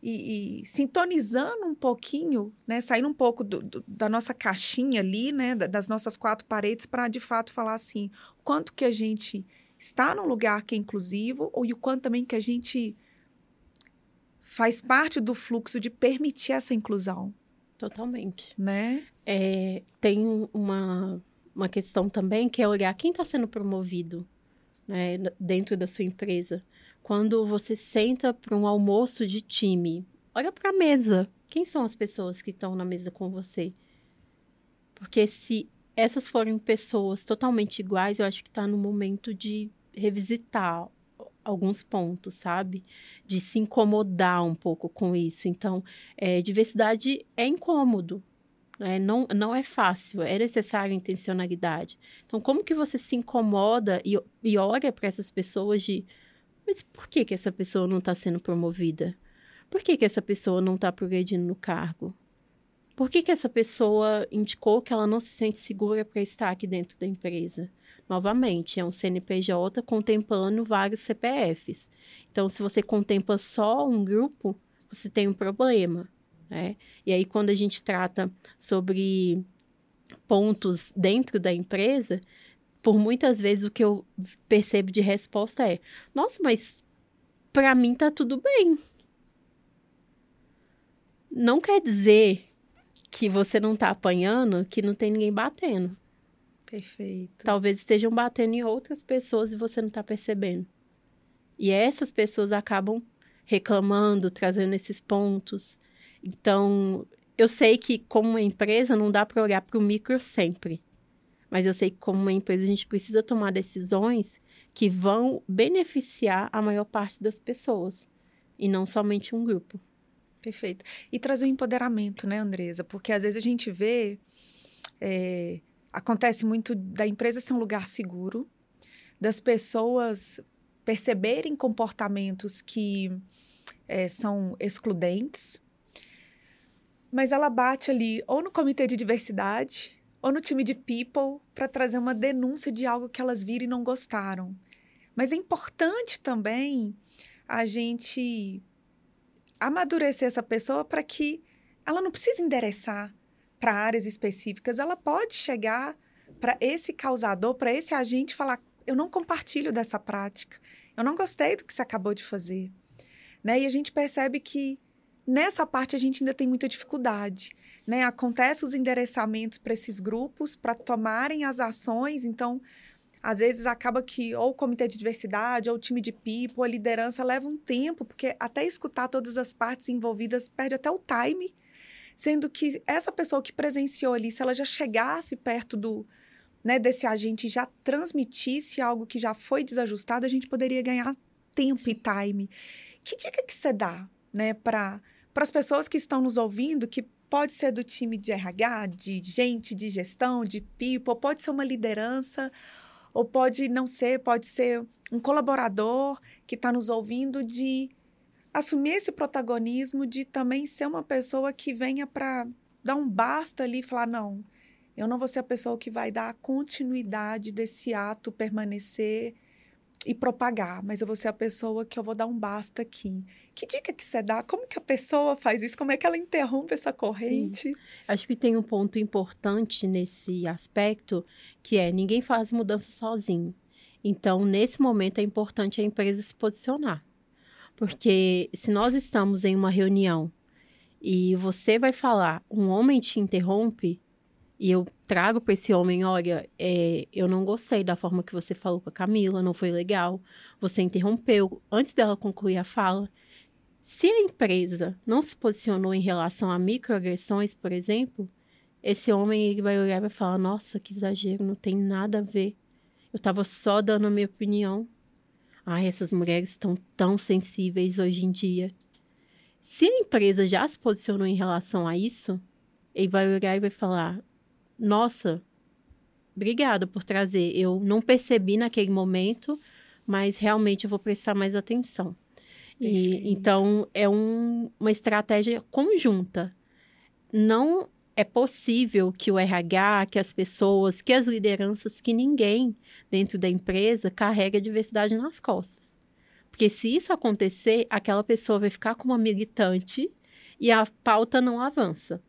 e, e sintonizando um pouquinho, né? Saindo um pouco do, do, da nossa caixinha ali, né? Das nossas quatro paredes, para de fato falar assim, o quanto que a gente está num lugar que é inclusivo ou, e o quanto também que a gente faz parte do fluxo de permitir essa inclusão. Totalmente. Né? É, tem uma, uma questão também que é olhar quem está sendo promovido né, dentro da sua empresa. Quando você senta para um almoço de time, olha para a mesa. Quem são as pessoas que estão na mesa com você? Porque se essas forem pessoas totalmente iguais, eu acho que está no momento de revisitar alguns pontos, sabe? De se incomodar um pouco com isso. Então, é, diversidade é incômodo, é, não, não é fácil, é necessária intencionalidade. Então, como que você se incomoda e, e olha para essas pessoas de... Mas por que, que essa pessoa não está sendo promovida? Por que, que essa pessoa não está progredindo no cargo? Por que, que essa pessoa indicou que ela não se sente segura para estar aqui dentro da empresa? Novamente, é um CNPJ contemplando vários CPFs. Então, se você contempla só um grupo, você tem um problema. Né? E aí, quando a gente trata sobre pontos dentro da empresa, por muitas vezes o que eu percebo de resposta é: nossa, mas para mim tá tudo bem. Não quer dizer que você não tá apanhando, que não tem ninguém batendo. Perfeito. Talvez estejam batendo em outras pessoas e você não tá percebendo. E essas pessoas acabam reclamando, trazendo esses pontos. Então, eu sei que como uma empresa não dá para olhar para o micro sempre. Mas eu sei que como uma empresa a gente precisa tomar decisões que vão beneficiar a maior parte das pessoas e não somente um grupo. Perfeito. E trazer o empoderamento, né, Andresa? Porque às vezes a gente vê. É, acontece muito da empresa ser um lugar seguro, das pessoas perceberem comportamentos que é, são excludentes, mas ela bate ali ou no comitê de diversidade ou no time de people para trazer uma denúncia de algo que elas viram e não gostaram. Mas é importante também a gente amadurecer essa pessoa para que ela não precise endereçar para áreas específicas, ela pode chegar para esse causador, para esse agente falar: eu não compartilho dessa prática, eu não gostei do que você acabou de fazer. Né? E a gente percebe que nessa parte a gente ainda tem muita dificuldade. Né? Acontece os endereçamentos para esses grupos para tomarem as ações, então às vezes acaba que ou o comitê de diversidade, ou o time de people, a liderança leva um tempo, porque até escutar todas as partes envolvidas perde até o time, sendo que essa pessoa que presenciou ali, se ela já chegasse perto do, né, desse agente já transmitisse algo que já foi desajustado, a gente poderia ganhar tempo e time. Que dica que você dá, né, para as pessoas que estão nos ouvindo, que pode ser do time de RH, de gente, de gestão, de people, pode ser uma liderança, ou pode não ser, pode ser um colaborador que está nos ouvindo de assumir esse protagonismo de também ser uma pessoa que venha para dar um basta ali e falar não, eu não vou ser a pessoa que vai dar a continuidade desse ato permanecer e propagar, mas eu vou ser a pessoa que eu vou dar um basta aqui. Que dica que você dá? Como que a pessoa faz isso? Como é que ela interrompe essa corrente? Sim. Acho que tem um ponto importante nesse aspecto, que é ninguém faz mudança sozinho. Então, nesse momento é importante a empresa se posicionar. Porque se nós estamos em uma reunião e você vai falar, um homem te interrompe, e eu trago para esse homem, olha, é, eu não gostei da forma que você falou com a Camila, não foi legal. Você interrompeu antes dela concluir a fala. Se a empresa não se posicionou em relação a microagressões, por exemplo, esse homem ele vai olhar e vai falar: Nossa, que exagero, não tem nada a ver. Eu estava só dando a minha opinião. Ai, essas mulheres estão tão sensíveis hoje em dia. Se a empresa já se posicionou em relação a isso, ele vai olhar e vai falar: nossa, obrigada por trazer. Eu não percebi naquele momento, mas realmente eu vou prestar mais atenção. E, então, é um, uma estratégia conjunta. Não é possível que o RH, que as pessoas, que as lideranças, que ninguém dentro da empresa carregue a diversidade nas costas. Porque se isso acontecer, aquela pessoa vai ficar como uma militante e a pauta não avança.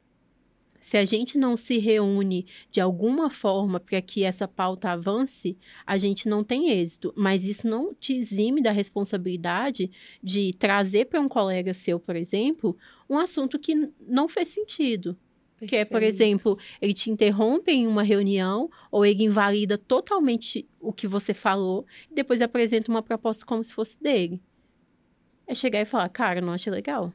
Se a gente não se reúne de alguma forma para que essa pauta avance, a gente não tem êxito. Mas isso não te exime da responsabilidade de trazer para um colega seu, por exemplo, um assunto que não fez sentido. Perfeito. Que é, por exemplo, ele te interrompe em uma reunião ou ele invalida totalmente o que você falou e depois apresenta uma proposta como se fosse dele. É chegar e falar, cara, não achei legal.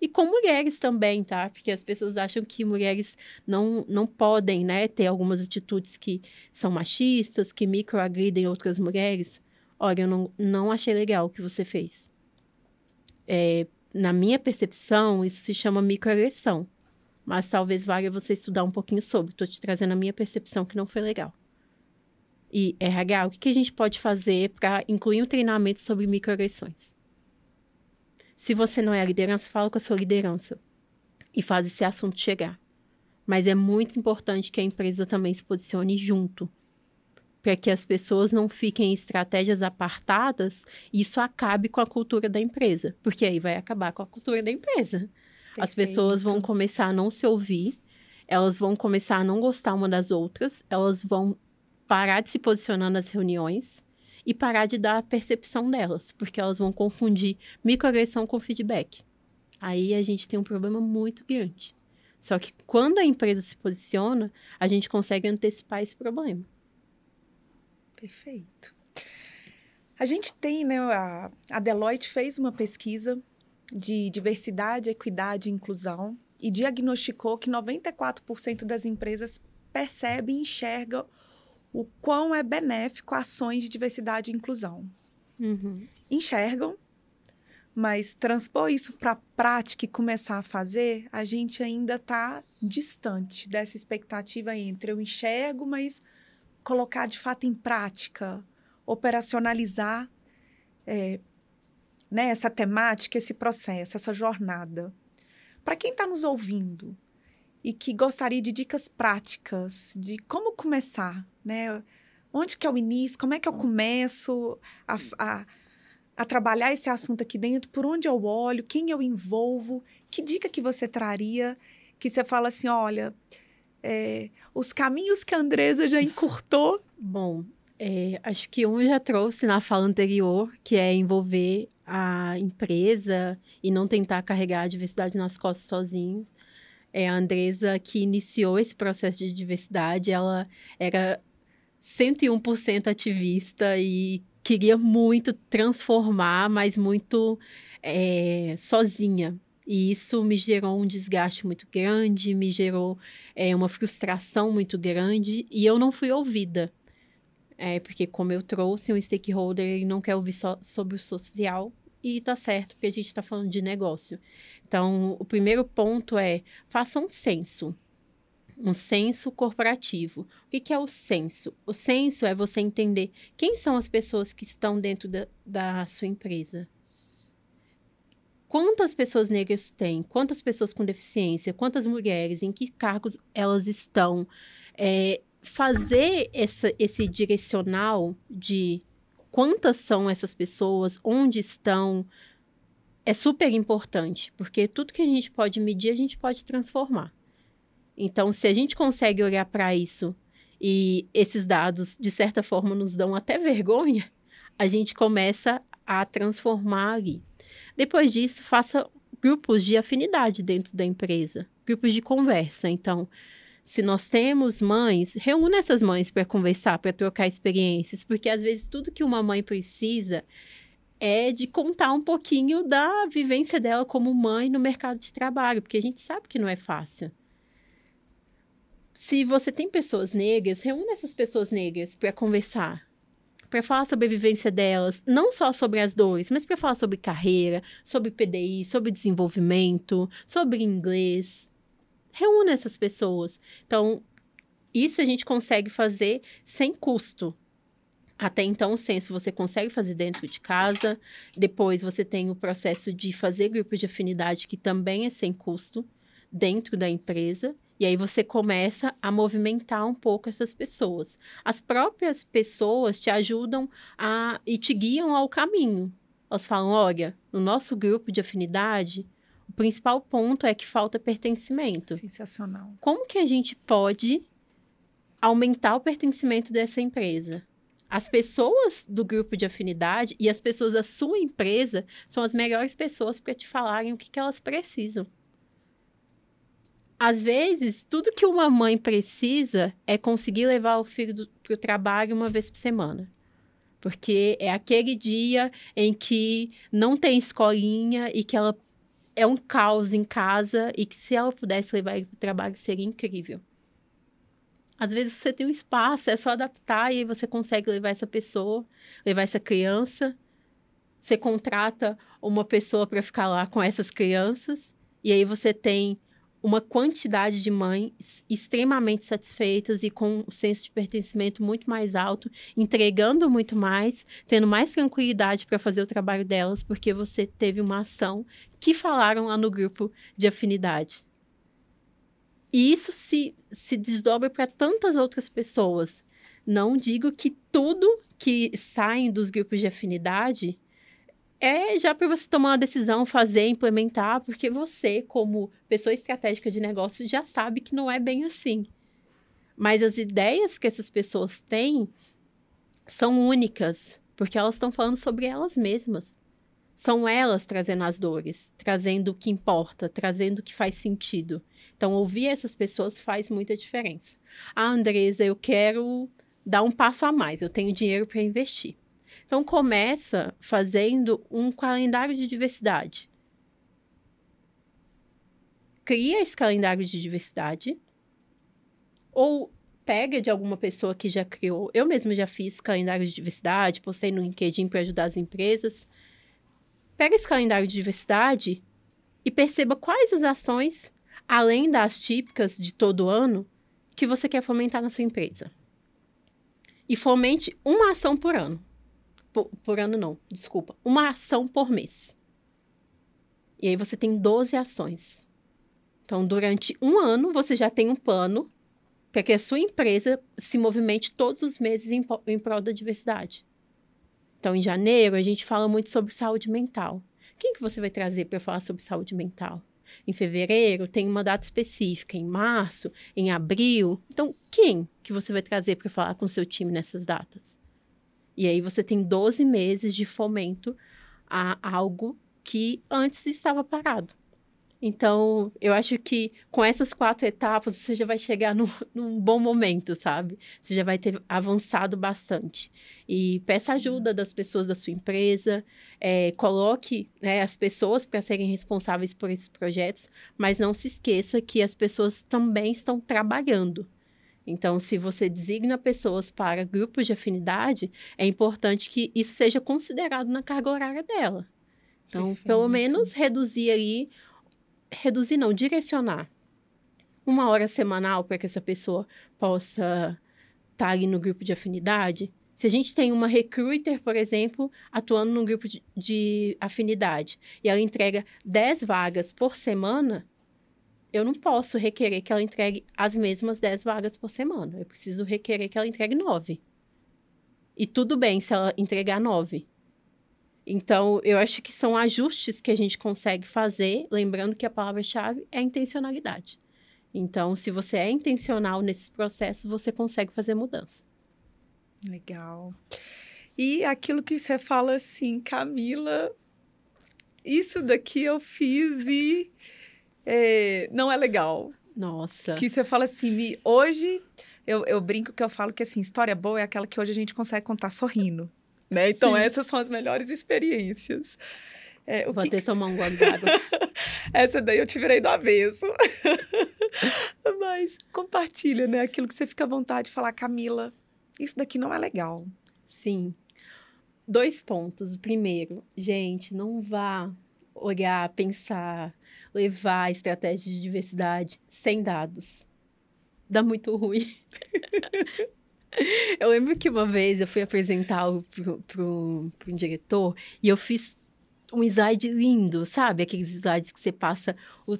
E com mulheres também, tá? Porque as pessoas acham que mulheres não, não podem, né, ter algumas atitudes que são machistas, que microagridem outras mulheres. Olha, eu não, não achei legal o que você fez. É, na minha percepção, isso se chama microagressão. Mas talvez valha você estudar um pouquinho sobre. Estou te trazendo a minha percepção que não foi legal. E RH, o que, que a gente pode fazer para incluir um treinamento sobre microagressões? Se você não é a liderança, fala com a sua liderança e faz esse assunto chegar. Mas é muito importante que a empresa também se posicione junto, para que as pessoas não fiquem em estratégias apartadas e isso acabe com a cultura da empresa, porque aí vai acabar com a cultura da empresa. Perfeito. As pessoas vão começar a não se ouvir, elas vão começar a não gostar uma das outras, elas vão parar de se posicionar nas reuniões e parar de dar a percepção delas, porque elas vão confundir microagressão com feedback. Aí a gente tem um problema muito grande. Só que quando a empresa se posiciona, a gente consegue antecipar esse problema. Perfeito. A gente tem, né, a, a Deloitte fez uma pesquisa de diversidade, equidade e inclusão e diagnosticou que 94% das empresas percebe e enxerga o quão é benéfico ações de diversidade e inclusão. Uhum. Enxergam, Mas transpor isso para a prática e começar a fazer, a gente ainda está distante dessa expectativa entre eu enxergo, mas colocar de fato em prática, operacionalizar é, né, essa temática, esse processo, essa jornada. Para quem está nos ouvindo e que gostaria de dicas práticas de como começar, né? Onde que é o início? Como é que eu começo a, a a trabalhar esse assunto aqui dentro, por onde eu olho, quem eu envolvo, que dica que você traria, que você fala assim, olha, é, os caminhos que a Andresa já encurtou. Bom, é, acho que um já trouxe na fala anterior, que é envolver a empresa e não tentar carregar a diversidade nas costas sozinhos. É a Andresa que iniciou esse processo de diversidade, ela era 101% ativista e queria muito transformar, mas muito é, sozinha. E isso me gerou um desgaste muito grande, me gerou é, uma frustração muito grande e eu não fui ouvida. É, porque como eu trouxe um stakeholder, ele não quer ouvir só sobre o social e tá certo, porque a gente está falando de negócio. Então, o primeiro ponto é faça um censo um senso corporativo. O que, é o senso? O senso é você entender quem são as pessoas que estão dentro da, da sua empresa. Quantas pessoas negras tem? Quantas pessoas com deficiência? Quantas mulheres? Em que cargos elas estão? É, fazer essa, esse direcional de quantas são essas pessoas, onde estão, é super importante, porque tudo que a gente pode medir, a gente pode transformar. Então, se a gente consegue olhar para isso e esses dados, de certa forma, nos dão até vergonha, a gente começa a transformar ali. Depois disso, faça grupos de afinidade dentro da empresa, grupos de conversa. Então, se nós temos mães, reúna essas mães para conversar, para trocar experiências, porque às vezes tudo que uma mãe precisa é de contar um pouquinho da vivência dela como mãe no mercado de trabalho, porque a gente sabe que não é fácil se você tem pessoas negras, reúne essas pessoas negras para conversar, para falar sobre a vivência delas, não só sobre as dores, mas para falar sobre carreira, sobre PDI, sobre desenvolvimento, sobre inglês. Reúne essas pessoas. Então, isso a gente consegue fazer sem custo. Até então, o censo você consegue fazer dentro de casa. Depois, você tem o processo de fazer grupos de afinidade, que também é sem custo, dentro da empresa. E aí você começa a movimentar um pouco essas pessoas. As próprias pessoas te ajudam a e te guiam ao caminho. Elas falam: olha, no nosso grupo de afinidade, principal ponto é que falta pertencimento. Sensacional. Como que a gente pode aumentar o pertencimento dessa empresa? As pessoas do grupo de afinidade e as pessoas da sua empresa são as melhores pessoas para te falarem o que, que elas precisam às vezes, tudo que uma mãe precisa é conseguir levar o filho para o trabalho uma vez por semana. Porque é aquele dia em que não tem escolinha e que ela é um caos em casa e que se ela pudesse levar ele para o trabalho seria incrível. Às vezes você tem um espaço, é só adaptar e você consegue levar essa pessoa, levar essa criança. Você contrata uma pessoa para ficar lá com essas crianças e aí você tem uma quantidade de mães extremamente satisfeitas e com um senso de pertencimento muito mais alto, entregando muito mais, tendo mais tranquilidade para fazer o trabalho delas, porque você teve uma ação que falaram lá no grupo de afinidade. E isso se, se desdobra para tantas outras pessoas. Não digo que tudo que sai dos grupos de afinidade é já para você tomar uma decisão, fazer, implementar, porque você, como pessoa estratégica de negócio, já sabe que não é bem assim. Mas as ideias que essas pessoas têm são únicas, porque elas estão falando sobre elas mesmas. São elas trazendo as dores, trazendo o que importa, trazendo o que faz sentido. Então, ouvir essas pessoas faz muita diferença. Ah, Andresa, eu quero dar um passo a mais, eu tenho dinheiro para investir. Então, começa fazendo um calendário de diversidade. Cria esse calendário de diversidade. Ou pega de alguma pessoa que já criou. Eu mesma já fiz calendário de diversidade, postei no LinkedIn para ajudar as empresas. pega esse calendário de diversidade e perceba quais as ações, além das típicas de todo ano, que você quer fomentar na sua empresa. E fomente uma ação por ano. Por, por ano não, desculpa. Uma ação por mês. E aí você tem 12 ações. Então, durante um ano, você já tem um plano para que a sua empresa se movimente todos os meses em, em prol da diversidade. Então, em janeiro, a gente fala muito sobre saúde mental. Quem que você vai trazer para falar sobre saúde mental? Em fevereiro, tem uma data específica. Em março, em abril. Então, quem que você vai trazer para falar com o seu time nessas datas? E aí você tem 12 meses de fomento a algo que antes estava parado. Então, eu acho que com essas quatro etapas você já vai chegar num, num, bom momento, sabe? Você já vai ter avançado bastante. E peça ajuda das pessoas da sua empresa, é, coloque né, as pessoas para serem responsáveis por esses projetos, mas não se esqueça que as pessoas também estão trabalhando. Então, se você designa pessoas para grupos de afinidade, é importante que isso seja considerado na carga horária dela. Então, Perfeito. pelo menos reduzir aí reduzir não, direcionar uma hora semanal para que essa pessoa possa estar tá ali no grupo de afinidade. Se a gente tem uma recruiter, por exemplo, atuando num grupo de, de afinidade e ela entrega 10 vagas por semana, eu não posso requerer que ela entregue as mesmas 10 vagas por semana. Eu preciso requerer que ela entregue 9. E tudo bem se ela entregar 9. Então, eu acho que são ajustes que a gente consegue fazer, lembrando que a palavra-chave é intencionalidade. Então, se você é intencional nesses processos, você consegue fazer mudança. Legal. E aquilo que você fala assim, Camila, isso daqui eu fiz e é, não é legal. Nossa. Que você fala assim, hoje eu, eu brinco que eu falo que assim, história boa é aquela que hoje a gente consegue contar sorrindo. Né? Então, Sim. essas são as melhores experiências. É, Vou que até que... tomar um gole d'água. Essa daí eu te virei do avesso. Mas compartilha, né? Aquilo que você fica à vontade de falar, Camila, isso daqui não é legal. Sim. Dois pontos. Primeiro, gente, não vá olhar, pensar, levar a estratégia de diversidade sem dados. Dá muito ruim. Eu lembro que uma vez eu fui apresentar pro um diretor e eu fiz um slide lindo, sabe? Aqueles slides que você passa o,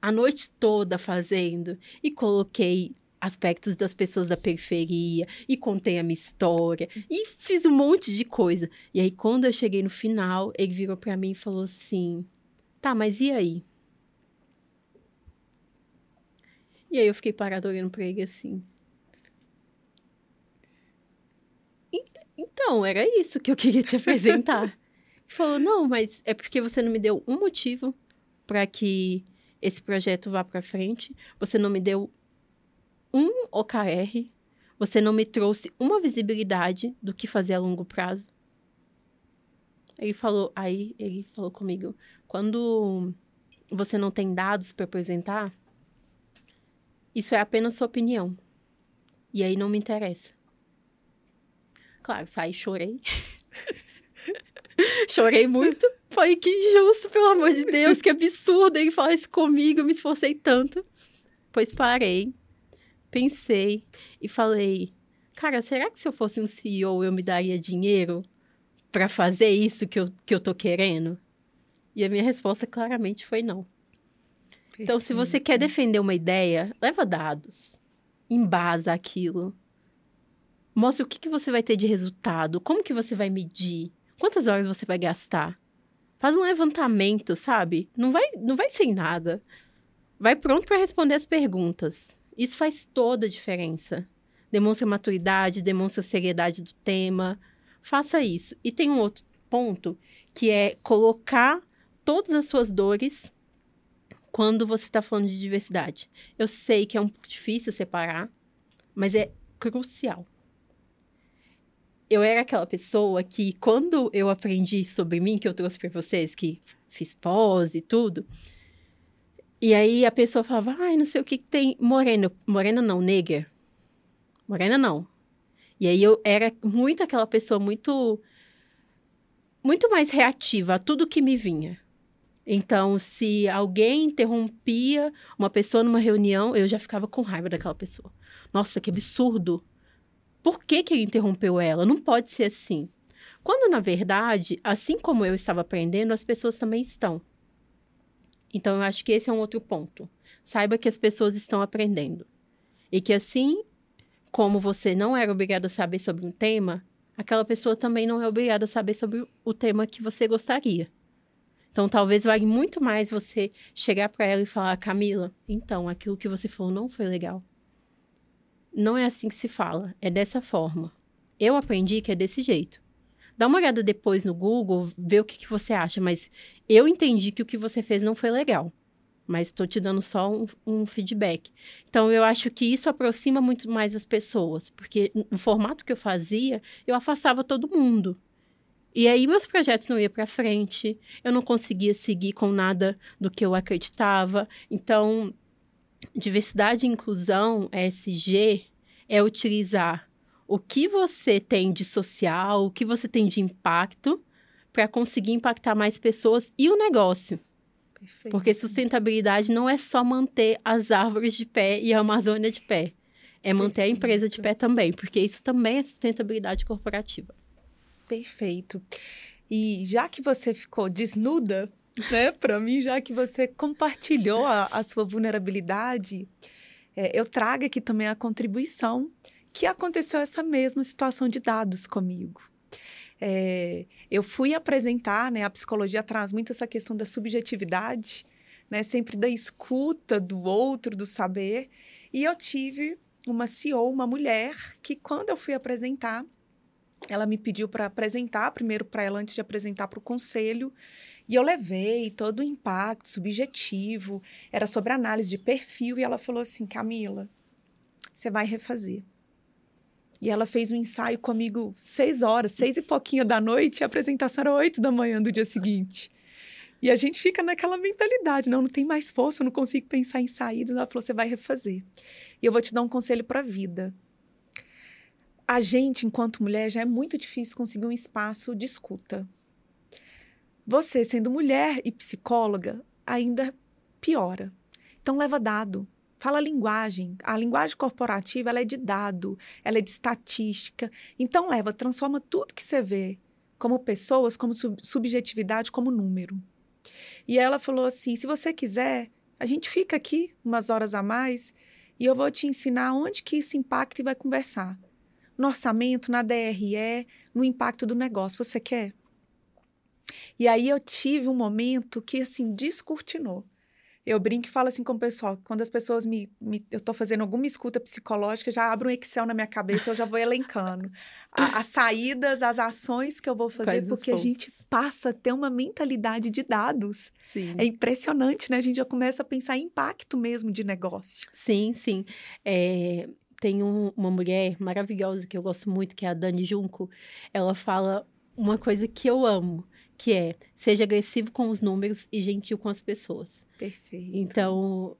a noite toda fazendo. E coloquei aspectos das pessoas da periferia e contei a minha história e fiz um monte de coisa. E aí quando eu cheguei no final, ele virou para mim e falou assim: "Tá, mas e aí?" E aí eu fiquei parado olhando para ele assim. Então, era isso que eu queria te apresentar. Falou, não, mas é porque você não me deu um motivo para que esse projeto vá para frente. Você não me deu um OKR. Você não me trouxe uma visibilidade do que fazer a longo prazo. Ele falou, aí ele falou comigo, quando você não tem dados para apresentar, isso é apenas sua opinião. E aí não me interessa. Claro, saí chorei. chorei muito. Foi que injusto, pelo amor de Deus, que absurdo ele falar isso comigo, eu me esforcei tanto. Pois parei, pensei e falei: cara, será que se eu fosse um CEO eu me daria dinheiro para fazer isso que eu, que eu tô querendo? E a minha resposta claramente foi não. Então, se você quer defender uma ideia, leva dados, embasa aquilo Mostra o que, que você vai ter de resultado, como que você vai medir, quantas horas você vai gastar. Faz um levantamento, sabe? Não vai, não vai sem nada. Vai pronto para responder as perguntas. Isso faz toda a diferença. Demonstra maturidade, demonstra seriedade do tema. Faça isso. E tem um outro ponto que é colocar todas as suas dores quando você está falando de diversidade. Eu sei que é um pouco difícil separar, mas é crucial eu era aquela pessoa que, quando eu aprendi sobre mim, que eu trouxe para vocês, que fiz pós e tudo, e aí a pessoa falava, ai, não sei o que, que tem morena. Morena não, negra. Morena não. E aí eu era muito aquela pessoa muito muito mais reativa a tudo que me vinha. Então, se alguém interrompia uma pessoa numa reunião, eu já ficava com raiva daquela pessoa. Nossa, que absurdo! Por que, que interrompeu ela? Não pode ser assim. Quando, na verdade, assim como eu estava aprendendo, as pessoas também estão. Então, eu acho que esse é um outro ponto. Saiba que as pessoas estão aprendendo. E que assim como você não era obrigado a saber sobre um tema, aquela pessoa também não é obrigada a saber sobre o tema que você gostaria. Então, talvez valha muito mais você chegar para ela e falar: Camila, então, aquilo que você falou não foi legal. Não é assim que se fala, é dessa forma. Eu aprendi que é desse jeito. Dá uma olhada depois no Google, vê o que, que você acha, mas eu entendi que o que você fez não foi legal mas estou te dando só um, um, feedback. Então, eu acho que isso aproxima muito mais as pessoas, porque no formato que eu fazia, eu afastava todo mundo. E aí, meus projetos não iam para frente, eu não conseguia seguir com nada do que eu acreditava. Então, diversidade e inclusão, ESG, é utilizar o que você tem de social, o que você tem de impacto, para conseguir impactar mais pessoas e o negócio. Perfeito. Porque sustentabilidade não é só manter as árvores de pé e a Amazônia de pé. É manter Perfeito. a empresa de pé também, porque isso também é sustentabilidade corporativa. Perfeito. E já que você ficou desnuda, né, para mim, já que você compartilhou a, a sua vulnerabilidade, é, eu trago aqui também a contribuição que aconteceu essa mesma situação de dados comigo. É, eu fui apresentar, né, a psicologia traz muito essa questão da subjetividade, né, sempre da escuta do outro, do saber, e eu tive uma CEO, uma mulher, que quando eu fui apresentar, ela me pediu para apresentar primeiro para ela antes de apresentar para o conselho, e eu levei todo o impacto subjetivo, era sobre análise de perfil, e ela falou assim: Camila, você vai refazer. E ela fez um ensaio comigo seis horas, seis e pouquinho da noite, e a apresentação era oito da manhã do dia seguinte. E a gente fica naquela mentalidade, não, não tem mais força, eu não consigo pensar em saídas. Ela falou, você vai refazer. E eu vou te dar um conselho para a vida. A gente, enquanto mulher, já é muito difícil conseguir um espaço de escuta. Você, sendo mulher e psicóloga, ainda piora. Então, leva dado. Fala linguagem. A linguagem corporativa ela é de dado, ela é de estatística. Então, leva, transforma tudo que você vê como pessoas, como sub subjetividade, como número. E ela falou assim: se você quiser, a gente fica aqui umas horas a mais e eu vou te ensinar onde que isso impacta e vai conversar. No orçamento, na DRE, no impacto do negócio. Você quer? E aí eu tive um momento que assim descortinou. Eu brinco e falo assim com o pessoal, quando as pessoas me, me eu estou fazendo alguma escuta psicológica, já abro um Excel na minha cabeça, eu já vou elencando a, as saídas, as ações que eu vou fazer, Quais porque a gente passa a ter uma mentalidade de dados. Sim. É impressionante, né? A gente já começa a pensar em impacto mesmo de negócio. Sim, sim. É, tem um, uma mulher maravilhosa que eu gosto muito, que é a Dani Junco. Ela fala uma coisa que eu amo que é seja agressivo com os números e gentil com as pessoas. Perfeito. Então,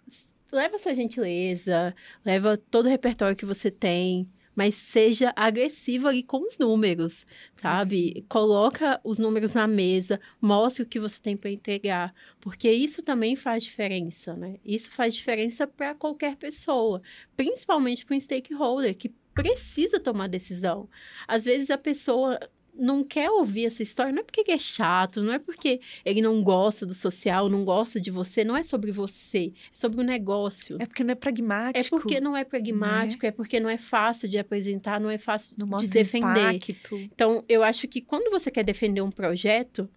leva sua gentileza, leva todo o repertório que você tem, mas seja agressivo ali com os números, sabe? Coloca os números na mesa, mostre o que você tem para entregar, porque isso também faz diferença, né? Isso faz diferença para qualquer pessoa, principalmente para um stakeholder que precisa tomar decisão. Às vezes a pessoa não quer ouvir essa história, não é porque é chato, não é porque ele não gosta do social, não gosta de você, não é sobre você, é sobre o negócio. É porque não é pragmático. É porque não é pragmático, é, é porque não é fácil de apresentar, não é fácil não de defender. Impacto. Então, eu acho que quando você quer defender um projeto,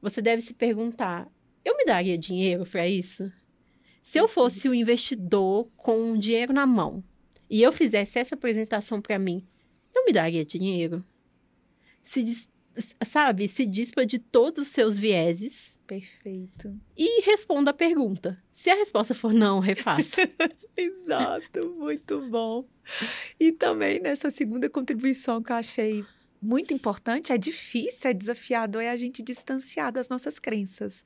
você deve se perguntar: eu me daria dinheiro para isso? Se eu fosse o um investidor com dinheiro na mão e eu fizesse essa apresentação para mim, eu me daria dinheiro? Se diz, sabe, se dispa de todos os seus vieses. Perfeito. E responda a pergunta. Se a resposta for não, refaça. Exato, muito bom. E também nessa segunda contribuição que eu achei muito importante, é difícil, é desafiador, é a gente distanciar das nossas crenças.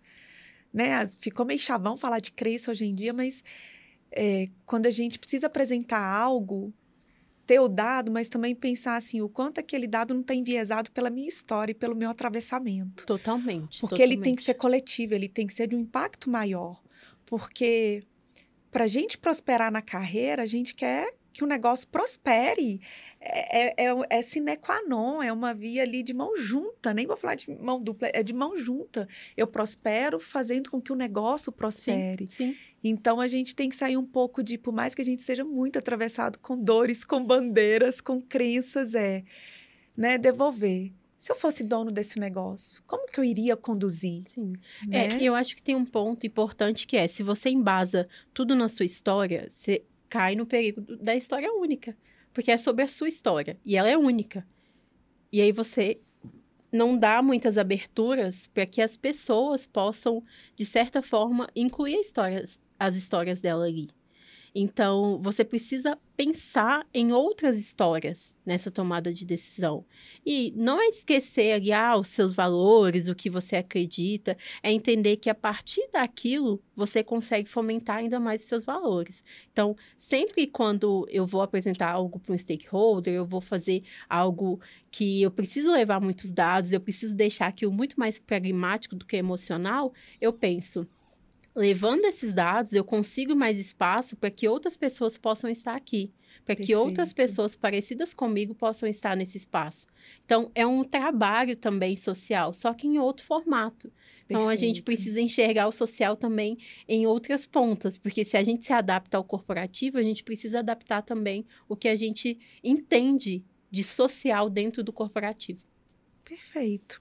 Né? Ficou meio chavão falar de crença hoje em dia, mas é, quando a gente precisa apresentar algo, ter o dado, mas também pensar assim, o quanto aquele dado não está enviesado pela minha história e pelo meu atravessamento. Totalmente. Porque totalmente. ele tem que ser coletivo, ele tem que ser de um impacto maior. Porque para a gente prosperar na carreira, a gente quer que o negócio prospere. É, é, é, é sine qua non, é uma via ali de mão junta, nem vou falar de mão dupla, é de mão junta. Eu prospero fazendo com que o negócio prospere. Sim, sim. Então a gente tem que sair um pouco de, por mais que a gente seja muito atravessado com dores, com bandeiras, com crenças, é, né, devolver. Se eu fosse dono desse negócio, como que eu iria conduzir? Sim. Né? É, eu acho que tem um ponto importante que é, se você embasa tudo na sua história, você cai no perigo da história única. Porque é sobre a sua história. E ela é única. E aí você não dá muitas aberturas para que as pessoas possam, de certa forma, incluir histórias, as histórias dela ali. Então, você precisa pensar em outras histórias nessa tomada de decisão. E não é esquecer ali, ah, os seus valores, o que você acredita, é entender que a partir daquilo você consegue fomentar ainda mais os seus valores. Então, sempre quando eu vou apresentar algo para um stakeholder, eu vou fazer algo que eu preciso levar muitos dados, eu preciso deixar aquilo muito mais pragmático do que emocional, eu penso levando esses dados, eu consigo mais espaço para que outras pessoas possam estar aqui, para que outras pessoas parecidas comigo possam estar nesse espaço. Então, é um trabalho também social, só que em outro formato. Então, a gente precisa enxergar o social também em outras pontas, porque se a gente se adapta ao corporativo, a gente precisa adaptar também o que a gente entende de social dentro do corporativo. Perfeito.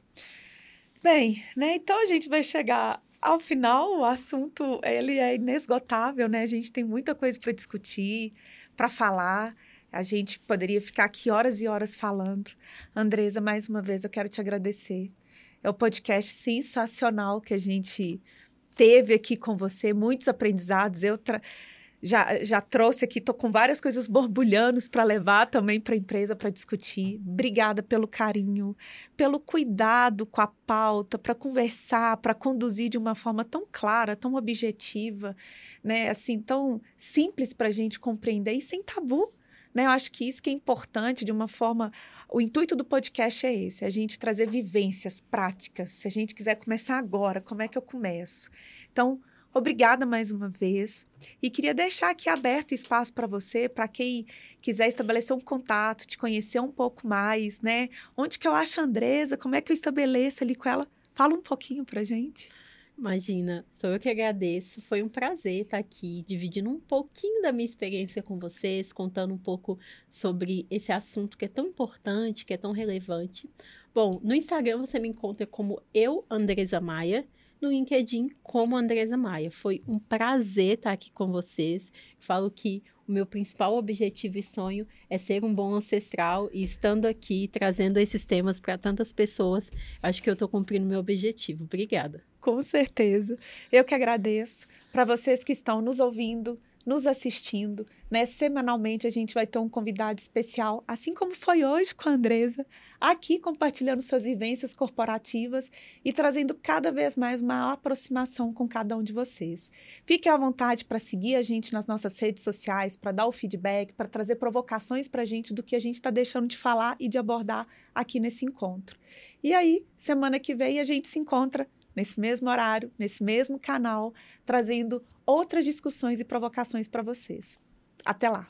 Bem, né? Então a gente vai chegar ao final, o assunto ele é inesgotável, né? A gente tem muita coisa para discutir, para falar. A gente poderia ficar aqui horas e horas falando. Andresa, mais uma vez eu quero te agradecer. É o um podcast sensacional que a gente teve aqui com você, muitos aprendizados. Eu tra já, já trouxe aqui, estou com várias coisas borbulhando para levar também para a empresa para discutir. Obrigada pelo carinho, pelo cuidado com a pauta, para conversar, para conduzir de uma forma tão clara, tão objetiva, né? Assim, tão simples para a gente compreender e sem tabu. Né? Eu acho que isso que é importante de uma forma. O intuito do podcast é esse: a gente trazer vivências práticas. Se a gente quiser começar agora, como é que eu começo? Então, Obrigada mais uma vez. E queria deixar aqui aberto espaço para você, para quem quiser estabelecer um contato, te conhecer um pouco mais, né? Onde que eu acho a Andresa? Como é que eu estabeleço ali com ela? Fala um pouquinho para gente. Imagina, sou eu que agradeço. Foi um prazer estar aqui, dividindo um pouquinho da minha experiência com vocês, contando um pouco sobre esse assunto que é tão importante, que é tão relevante. Bom, no Instagram você me encontra como eu, Andresa Maia no LinkedIn como Andresa Maia. Foi um prazer estar aqui com vocês. Falo que o meu principal objetivo e sonho é ser um bom ancestral e estando aqui trazendo esses temas para tantas pessoas, acho que eu estou cumprindo meu objetivo. Obrigada. Com certeza. Eu que agradeço. Para vocês que estão nos ouvindo, nos assistindo. Né? Semanalmente a gente vai ter um convidado especial, assim como foi hoje com a Andresa, aqui compartilhando suas vivências corporativas e trazendo cada vez mais uma aproximação com cada um de vocês. Fique à vontade para seguir a gente nas nossas redes sociais, para dar o feedback, para trazer provocações para a gente do que a gente está deixando de falar e de abordar aqui nesse encontro. E aí, semana que vem a gente se encontra nesse mesmo horário, nesse mesmo canal, trazendo outras discussões e provocações para vocês. Até lá!